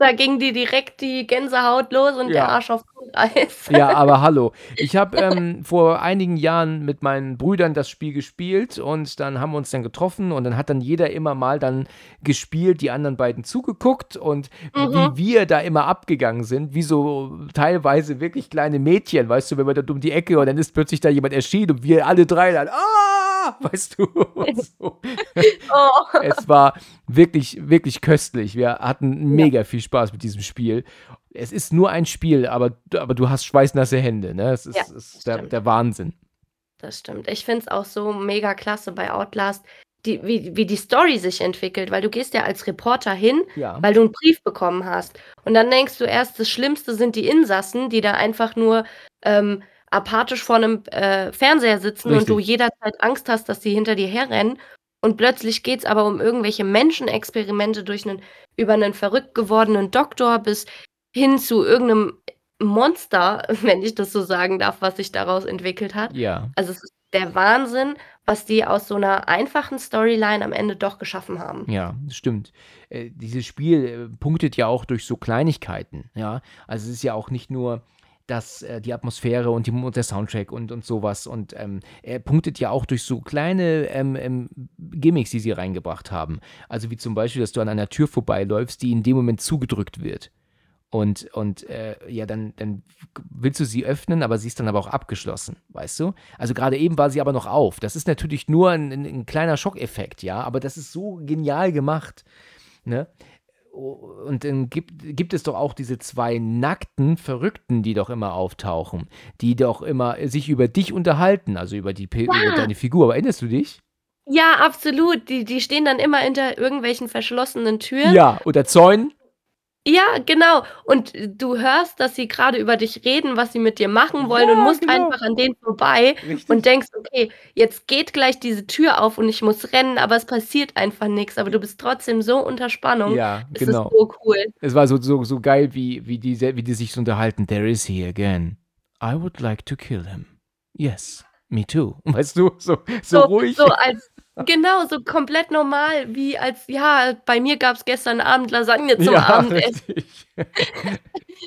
Da ging die direkt die Gänsehaut los und Ja. der Arsch auf Grundeis. Ja, aber hallo. Ich habe ähm, vor einigen Jahren mit meinen Brüdern das Spiel gespielt und dann haben wir uns dann getroffen und dann hat dann jeder immer mal dann gespielt, die anderen beiden zugeguckt und Mhm. wie wir da immer abgegangen sind, wie so teilweise wirklich kleine Mädchen, weißt du, wenn man dann um die Ecke und dann ist plötzlich da jemand erschienen und wir alle drei dann, ah, weißt du, so. Oh. Es war wirklich, wirklich köstlich. Wir hatten mega viel Spaß mit diesem Spiel. Es ist nur ein Spiel, aber, aber du hast schweißnasse Hände. Ne? Es ist, Ja, ist der, der Wahnsinn. Das stimmt. Ich finde es auch so mega klasse bei Outlast, die, wie, wie die Story sich entwickelt, weil du gehst ja als Reporter hin, Ja. weil du einen Brief bekommen hast. Und dann denkst du erst, das Schlimmste sind die Insassen, die da einfach nur ähm, apathisch vor einem äh, Fernseher sitzen Richtig. und du jederzeit Angst hast, dass sie hinter dir herrennen. Und plötzlich geht es aber um irgendwelche Menschenexperimente durch einen, über einen verrückt gewordenen Doktor bis hin zu irgendeinem Monster, wenn ich das so sagen darf, was sich daraus entwickelt hat. Ja. Also es ist der Wahnsinn, was die aus so einer einfachen Storyline am Ende doch geschaffen haben. Ja, das stimmt. Äh, dieses Spiel äh, punktet ja auch durch so Kleinigkeiten, ja. Also es ist ja auch nicht nur das, äh, die Atmosphäre und, die, und der Soundtrack und, und sowas. Und ähm, er punktet ja auch durch so kleine ähm, ähm, Gimmicks, die sie reingebracht haben. Also wie zum Beispiel, dass du an einer Tür vorbeiläufst, die in dem Moment zugedrückt wird. Und, und äh, ja, dann, dann willst du sie öffnen, aber sie ist dann aber auch abgeschlossen, weißt du? Also gerade eben war sie aber noch auf. Das ist natürlich nur ein, ein, ein kleiner Schockeffekt, ja, aber das ist so genial gemacht. Ne? Und dann gibt, gibt es doch auch diese zwei nackten Verrückten, die doch immer auftauchen, die doch immer sich über dich unterhalten, also über, die, Pe- über deine Figur. Aber erinnerst du dich? Ja, absolut. Die, die stehen dann immer hinter irgendwelchen verschlossenen Türen. Ja, oder Zäunen. Ja, genau. Und du hörst, dass sie gerade über dich reden, was sie mit dir machen wollen Ja, und musst genau. einfach an denen vorbei Richtig. und denkst, okay, jetzt geht gleich diese Tür auf und ich muss rennen, aber es passiert einfach nichts. Aber du bist trotzdem so unter Spannung. ja, Es genau. ist so cool. Es war so, so, so geil, wie, wie, die, wie die sich so unterhalten. There is he again. I would like to kill him. Yes, me too. Weißt du, so, so, ruhig. So als, genau, so komplett normal, wie als, ja, bei mir gab es gestern Abend Lasagne zum ja, Abendessen.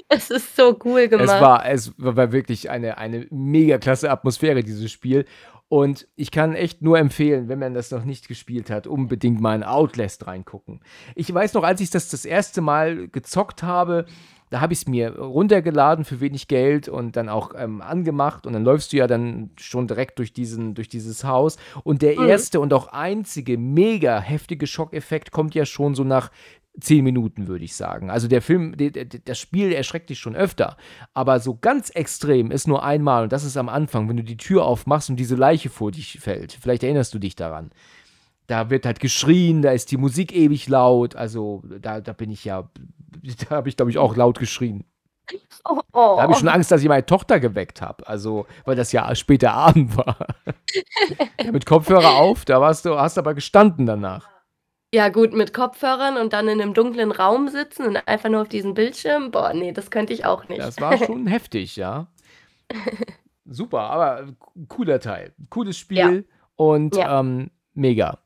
Es ist so cool gemacht. Es war, es war wirklich eine, eine mega klasse Atmosphäre, dieses Spiel. Und ich kann echt nur empfehlen, wenn man das noch nicht gespielt hat, unbedingt mal in Outlast reingucken. Ich weiß noch, als ich das das erste Mal gezockt habe, da habe ich es mir runtergeladen für wenig Geld und dann auch ähm, angemacht und dann läufst du ja dann schon direkt durch, diesen, durch dieses Haus. Und der Mhm. erste und auch einzige mega heftige Schockeffekt kommt ja schon so nach zehn Minuten, würde ich sagen. Also der Film, das Spiel erschreckt dich schon öfter. Aber so ganz extrem ist nur einmal und das ist am Anfang, wenn du die Tür aufmachst und diese Leiche vor dich fällt. Vielleicht erinnerst du dich daran. Da wird halt geschrien, da ist die Musik ewig laut. Also da, da bin ich ja, da habe ich, glaube ich, auch laut geschrien. Oh, Da habe ich schon oh. Angst, dass ich meine Tochter geweckt habe. Also, weil das ja später Abend war. Ja, mit Kopfhörer auf, da warst du, hast aber gestanden danach. Ja, gut, mit Kopfhörern und dann in einem dunklen Raum sitzen und einfach nur auf diesen Bildschirm. Boah, nee, das könnte ich auch nicht. Das war schon heftig, ja. Super, aber cooler Teil. Cooles Spiel und Ja. ähm, mega.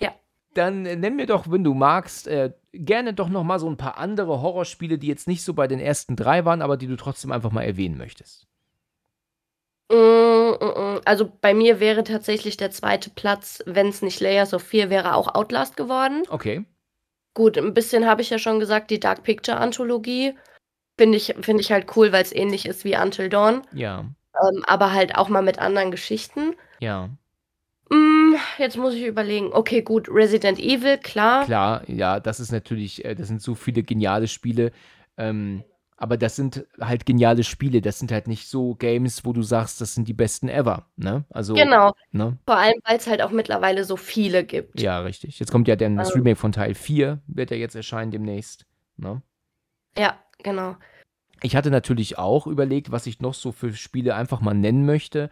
Ja. Dann äh, nenn mir doch, wenn du magst, äh, gerne doch noch mal so ein paar andere Horrorspiele, die jetzt nicht so bei den ersten drei waren, aber die du trotzdem einfach mal erwähnen möchtest. Mm, mm, mm. Also bei mir wäre tatsächlich der zweite Platz, wenn es nicht Layers of Fear wäre, auch Outlast geworden. Okay. Gut, ein bisschen habe ich ja schon gesagt, die Dark Picture Anthologie finde ich, finde ich halt cool, weil es ähnlich ist wie Until Dawn, Ja, ähm, aber halt auch mal mit anderen Geschichten. ja. Mm, jetzt muss ich überlegen. Okay, gut, Resident Evil, klar. Klar, ja, das ist natürlich, äh, das sind so viele geniale Spiele. Ähm, aber das sind halt geniale Spiele. Das sind halt nicht so Games, wo du sagst, das sind die besten ever. Ne? Also, Genau, ne? vor allem, weil es halt auch mittlerweile so viele gibt. Ja, richtig. Jetzt kommt ja dann das Ähm. Remake von Teil 4, wird ja jetzt erscheinen demnächst. Ne? Ja, genau. Ich hatte natürlich auch überlegt, was ich noch so für Spiele einfach mal nennen möchte.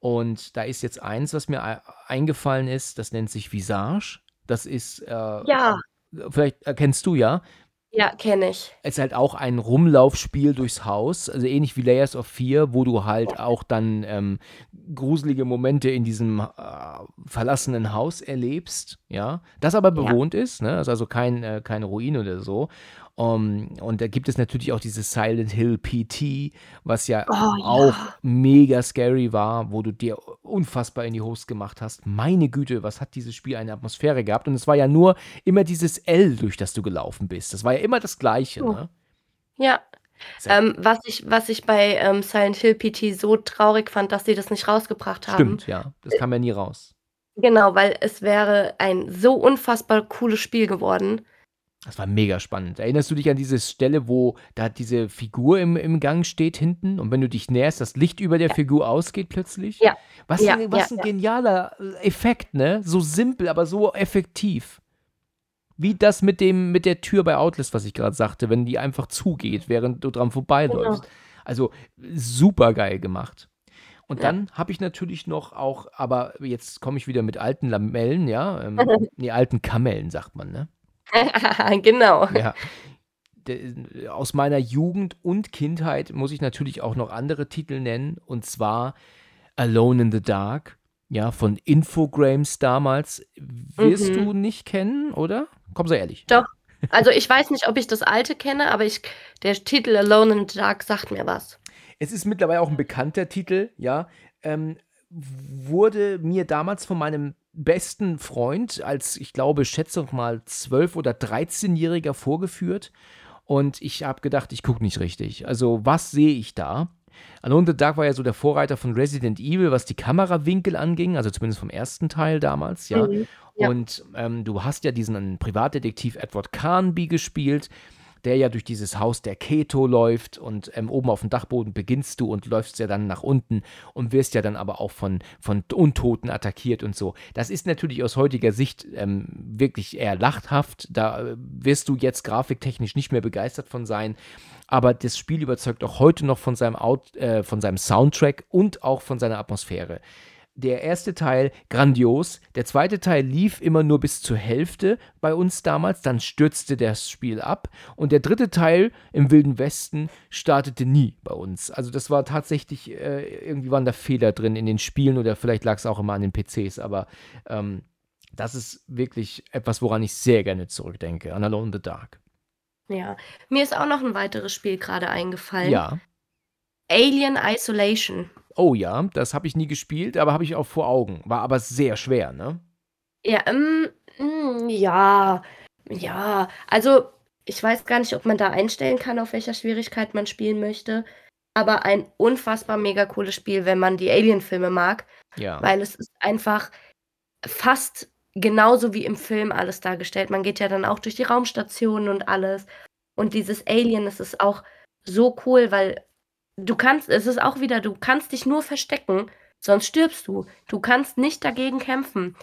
Und da ist jetzt eins, was mir ei- eingefallen ist, das nennt sich Visage. Das ist, äh, Ja, vielleicht erkennst du ja, ja, kenne ich. es ist halt auch ein Rumlaufspiel durchs Haus, also ähnlich wie Layers of Fear, wo du halt auch dann ähm, gruselige Momente in diesem äh, verlassenen Haus erlebst, ja, das aber Ja. bewohnt ist, ne, ist also kein, äh, keine Ruine oder so. Um, und da gibt es natürlich auch dieses Silent Hill PT, was ja Oh, auch ja. mega scary war, wo du dir unfassbar in die Hose gemacht hast. Meine Güte, was hat dieses Spiel eine Atmosphäre gehabt? Und es war ja nur immer dieses L, durch das du gelaufen bist. Das war ja immer das Gleiche, Oh. ne? Ja. Ähm, was ich, was ich bei ähm, Silent Hill PT so traurig fand, dass sie das nicht rausgebracht haben. Stimmt, ja. Das kam ja nie raus. Genau, weil es wäre ein so unfassbar cooles Spiel geworden. Das war mega spannend. Erinnerst du dich an diese Stelle, wo da diese Figur im, im Gang steht hinten und wenn du dich näherst, das Licht über der Figur ausgeht plötzlich? Ja. Was, Ja, ein, was ja, ein ja. genialer äh, Effekt, ne? So simpel, aber so effektiv. Wie das mit dem, mit der Tür bei Outlast, was ich gerade sagte, wenn die einfach zugeht, während du dran vorbeiläufst. Genau. Also super geil gemacht. Und Ja. dann habe ich natürlich noch auch, aber jetzt komme ich wieder mit alten Lamellen, ja, ähm, nee, alten Kamellen, sagt man, ne? genau. Ja. De- Aus meiner Jugend und Kindheit muss ich natürlich auch noch andere Titel nennen, und zwar Alone in the Dark, ja, von Infogrames damals. Wirst Mhm. du nicht kennen, oder? Komm so ehrlich. Doch. Also ich weiß nicht, ob ich das alte kenne, aber ich, der Titel Alone in the Dark sagt mir was. Es ist mittlerweile auch ein bekannter Titel, ja. Ähm, wurde mir damals von meinem besten Freund als, ich glaube, schätze mal 12- oder 13-Jähriger vorgeführt. Und ich habe gedacht, ich gucke nicht richtig. Also, was sehe ich da? Alone in the Dark war ja so der Vorreiter von Resident Evil, was die Kamerawinkel anging, also zumindest vom ersten Teil damals, ja. Mhm. Ja. Und ähm, du hast ja diesen Privatdetektiv Edward Carnby gespielt, der ja durch dieses Haus der Keto läuft und ähm, oben auf dem Dachboden beginnst du und läufst ja dann nach unten und wirst ja dann aber auch von, von Untoten attackiert und so. Das ist natürlich aus heutiger Sicht ähm, wirklich eher lachhaft. Da äh, wirst du jetzt grafiktechnisch nicht mehr begeistert von sein. Aber das Spiel überzeugt auch heute noch von seinem, Out, äh, von seinem Soundtrack und auch von seiner Atmosphäre der erste Teil grandios, der zweite Teil lief immer nur bis zur Hälfte bei uns damals, dann stürzte das Spiel ab und der dritte Teil im Wilden Westen startete nie bei uns. Also das war tatsächlich, äh, irgendwie waren da Fehler drin in den Spielen oder vielleicht lag es auch immer an den PCs, aber ähm, das ist wirklich etwas, woran ich sehr gerne zurückdenke, an Alone in the Dark. Ja. Mir ist auch noch ein weiteres Spiel gerade eingefallen. Ja, Alien Isolation. oh ja, das habe ich nie gespielt, aber habe ich auch vor Augen. War aber sehr schwer, ne? Ja, ähm, mm, ja, ja. Also, ich weiß gar nicht, ob man da einstellen kann, auf welcher Schwierigkeit man spielen möchte. Aber ein unfassbar mega cooles Spiel, wenn man die Alien-Filme mag, Ja. weil es ist einfach fast genauso wie im Film alles dargestellt. Man geht ja dann auch durch die Raumstationen und alles. Und dieses Alien, es ist auch so cool, weil du kannst, es ist auch wieder, du kannst dich nur verstecken, sonst stirbst du. Du kannst nicht dagegen kämpfen.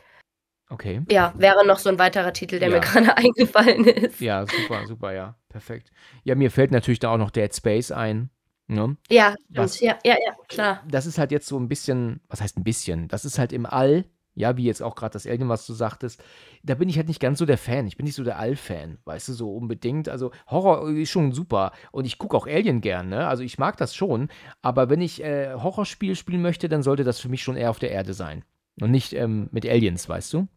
Okay. Ja, wäre noch so ein weiterer Titel, der Ja. mir gerade eingefallen ist. Ja, super, super, ja. Perfekt. Ja, mir fällt natürlich da auch noch Dead Space ein. Ne? Ja, Was-. Ja, ja, ja, klar. Das ist halt jetzt so ein bisschen, was heißt ein bisschen? Das ist halt im All, ja, wie jetzt auch gerade das Alien, was du sagtest. Da bin ich halt nicht ganz so der Fan. Ich bin nicht so der All-Fan, weißt du, so unbedingt. Also Horror ist schon super und ich gucke auch Alien gern, ne? Also ich mag das schon. Aber wenn ich äh, Horrorspiel spielen möchte, dann sollte das für mich schon eher auf der Erde sein. Und nicht ähm, mit Aliens, weißt du?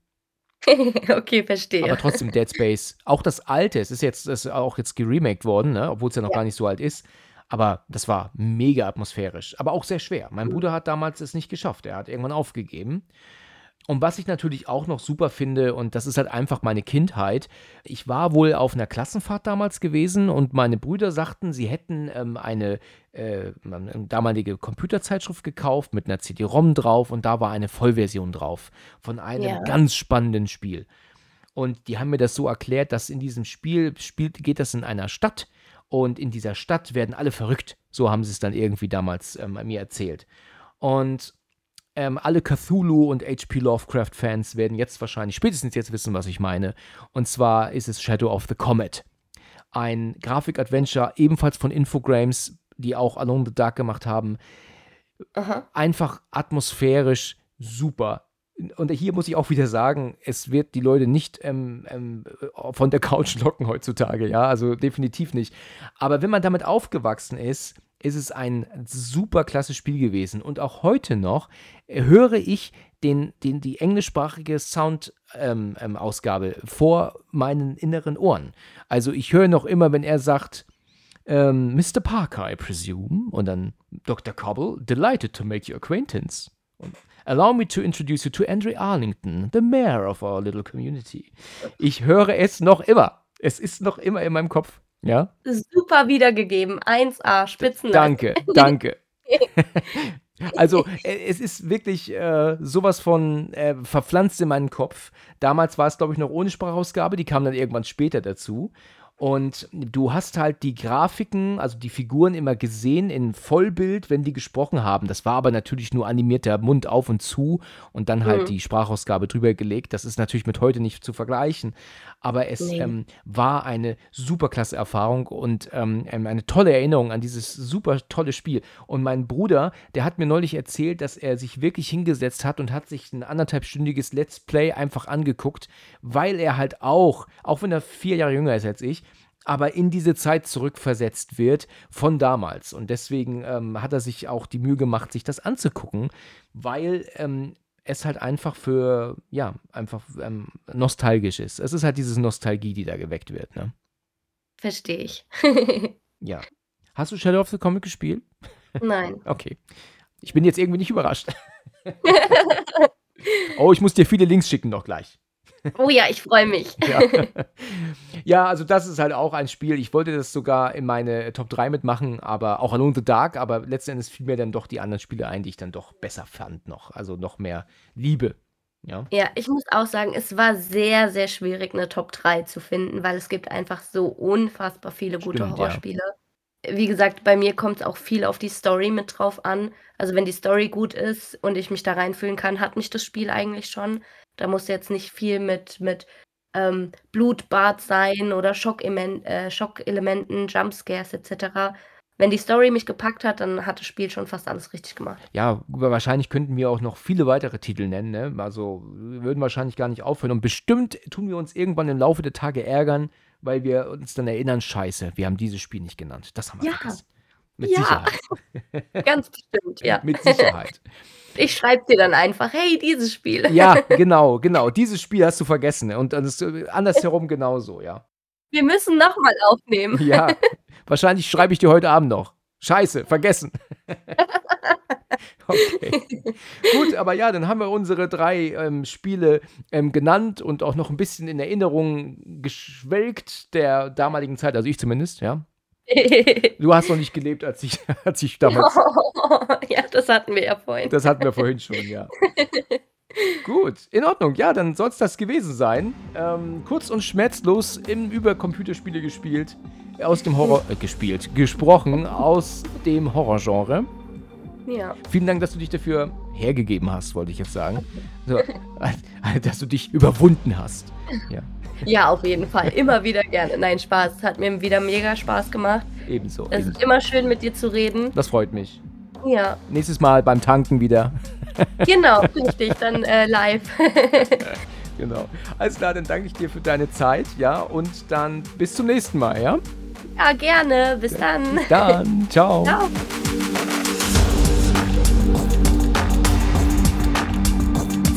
okay, verstehe. Aber trotzdem Dead Space. Auch das alte, es ist jetzt ist auch jetzt geremaked worden, ne? obwohl es ja noch Ja. gar nicht so alt ist. Aber das war mega atmosphärisch, aber auch sehr schwer. Mein Bruder hat damals es nicht geschafft. Er hat irgendwann aufgegeben. Und was ich natürlich auch noch super finde, und das ist halt einfach meine Kindheit, ich war wohl auf einer Klassenfahrt damals gewesen und meine Brüder sagten, sie hätten ähm, eine, äh, eine damalige Computerzeitschrift gekauft mit einer CD-ROM drauf und da war eine Vollversion drauf von einem Ja. ganz spannenden Spiel. Und die haben mir das so erklärt, dass in diesem Spiel spielt, geht das in einer Stadt und in dieser Stadt werden alle verrückt. So haben sie es dann irgendwie damals ähm, mir erzählt. Und ähm, alle Cthulhu und H.P. Lovecraft-Fans werden jetzt wahrscheinlich spätestens jetzt wissen, was ich meine. Und zwar ist es Shadow of the Comet. Ein Grafik-Adventure, ebenfalls von Infogrames, die auch Alone in the Dark gemacht haben. Aha. Einfach atmosphärisch super. Und hier muss ich auch wieder sagen, es wird die Leute nicht ähm, ähm, von der Couch locken heutzutage, ja, also definitiv nicht. Aber wenn man damit aufgewachsen ist, ist es ein super klasse Spiel gewesen. Und auch heute noch äh, höre ich den, den, die englischsprachige Sound-Ausgabe vor meinen inneren Ohren. Also ich höre noch immer, wenn er sagt, ähm, Mr. Parker, I presume, und dann Dr. Cobble, delighted to make your acquaintance. Und Allow me to introduce you to Andre Arlington, the mayor of our little community. Ich höre es noch immer. Es ist noch immer in meinem Kopf. Ja? Super wiedergegeben. 1A, Spitzen. Danke, danke. Also, äh, es ist wirklich äh, sowas von äh, verpflanzt in meinen Kopf. Damals war es, glaube ich, noch ohne Sprachausgabe, die kam dann irgendwann später dazu. Und du hast halt die Grafiken, also die Figuren immer gesehen in Vollbild, wenn die gesprochen haben. Das war aber natürlich nur animierter Mund auf und zu und dann halt Mhm. die Sprachausgabe drüber gelegt. Das ist natürlich mit heute nicht zu vergleichen. Aber es Nee. ähm, war eine super klasse Erfahrung und ähm, ähm, eine tolle Erinnerung an dieses super tolle Spiel. Und mein Bruder, der hat mir neulich erzählt, dass er sich wirklich hingesetzt hat und hat sich ein anderthalbstündiges Let's Play einfach angeguckt, weil er halt auch, auch wenn er vier Jahre jünger ist als ich, aber in diese Zeit zurückversetzt wird von damals. Und deswegen ähm, hat er sich auch die Mühe gemacht, sich das anzugucken, weil ähm, es halt einfach für, ja, einfach ähm, nostalgisch ist. Es ist halt diese Nostalgie, die da geweckt wird, ne? Verstehe ich. Ja. Hast du Shadow of the Comic gespielt? Nein. Okay. Ich bin jetzt irgendwie nicht überrascht. oh, ich muss dir viele Links schicken noch gleich. Oh ja, ich freue mich. Ja. ja, also das ist halt auch ein Spiel. Ich wollte das sogar in meine Top 3 mitmachen, aber auch Alone in the Dark, aber letzten Endes fiel mir dann doch die anderen Spiele ein, die ich dann doch besser fand noch. Also noch mehr Liebe. Ja. Ja, ich muss auch sagen, es war sehr, sehr schwierig, eine Top 3 zu finden, weil es gibt einfach so unfassbar viele gute Stimmt, ja. Wie gesagt, bei mir kommt es auch viel auf die Story mit drauf an. Also wenn die Story gut ist und ich mich da reinfühlen kann, hat mich das Spiel eigentlich schon. Da muss jetzt nicht viel mit, mit ähm, Blutbad sein oder äh, Schockelementen, Jumpscares etc. Wenn die Story mich gepackt hat, dann hat das Spiel schon fast alles richtig gemacht. Ja, wahrscheinlich könnten wir auch noch viele weitere Titel nennen, ne? Also wir würden wahrscheinlich gar nicht aufhören. Und bestimmt tun wir uns irgendwann im Laufe der Tage ärgern, weil wir uns dann erinnern, scheiße, wir haben dieses Spiel nicht genannt. Das haben wir Ja. vergessen. Mit Ja. Sicherheit. Ganz bestimmt, ja. Mit Sicherheit. Ich schreibe dir dann einfach, hey, dieses Spiel. Ja, genau, genau. Dieses Spiel hast du vergessen. Und äh, andersherum genauso, ja. Wir müssen nochmal aufnehmen. Ja, wahrscheinlich schreibe ich dir heute Abend noch. Scheiße, vergessen. okay. Gut, aber ja, dann haben wir unsere drei ähm, Spiele ähm, genannt und auch noch ein bisschen in Erinnerung geschwelgt der damaligen Zeit, also ich zumindest, ja. Du hast noch nicht gelebt, als ich, als ich damals. ja, das hatten wir ja vorhin. Das hatten wir vorhin schon, ja. Gut, in Ordnung. Ja, dann soll es das gewesen sein. Ähm, kurz und schmerzlos im über Computerspiele gespielt, aus dem Horror äh, gespielt, gesprochen aus dem Horrorgenre. Ja. Vielen Dank, dass du dich dafür hergegeben hast, wollte ich jetzt sagen. So, dass du dich überwunden hast. Ja. Ja, auf jeden Fall. Immer wieder gerne. Nein, Spaß. Es hat mir wieder mega Spaß gemacht. Ebenso. Es ebenso. ist immer schön, mit dir zu reden. Das freut mich. Ja, Nächstes Mal beim Tanken wieder. genau, richtig. Dann äh, live. Genau. Alles klar, dann danke ich dir für deine Zeit, ja, und dann bis zum nächsten Mal, ja? ja, gerne. Bis dann. Dann, ciao. Ciao.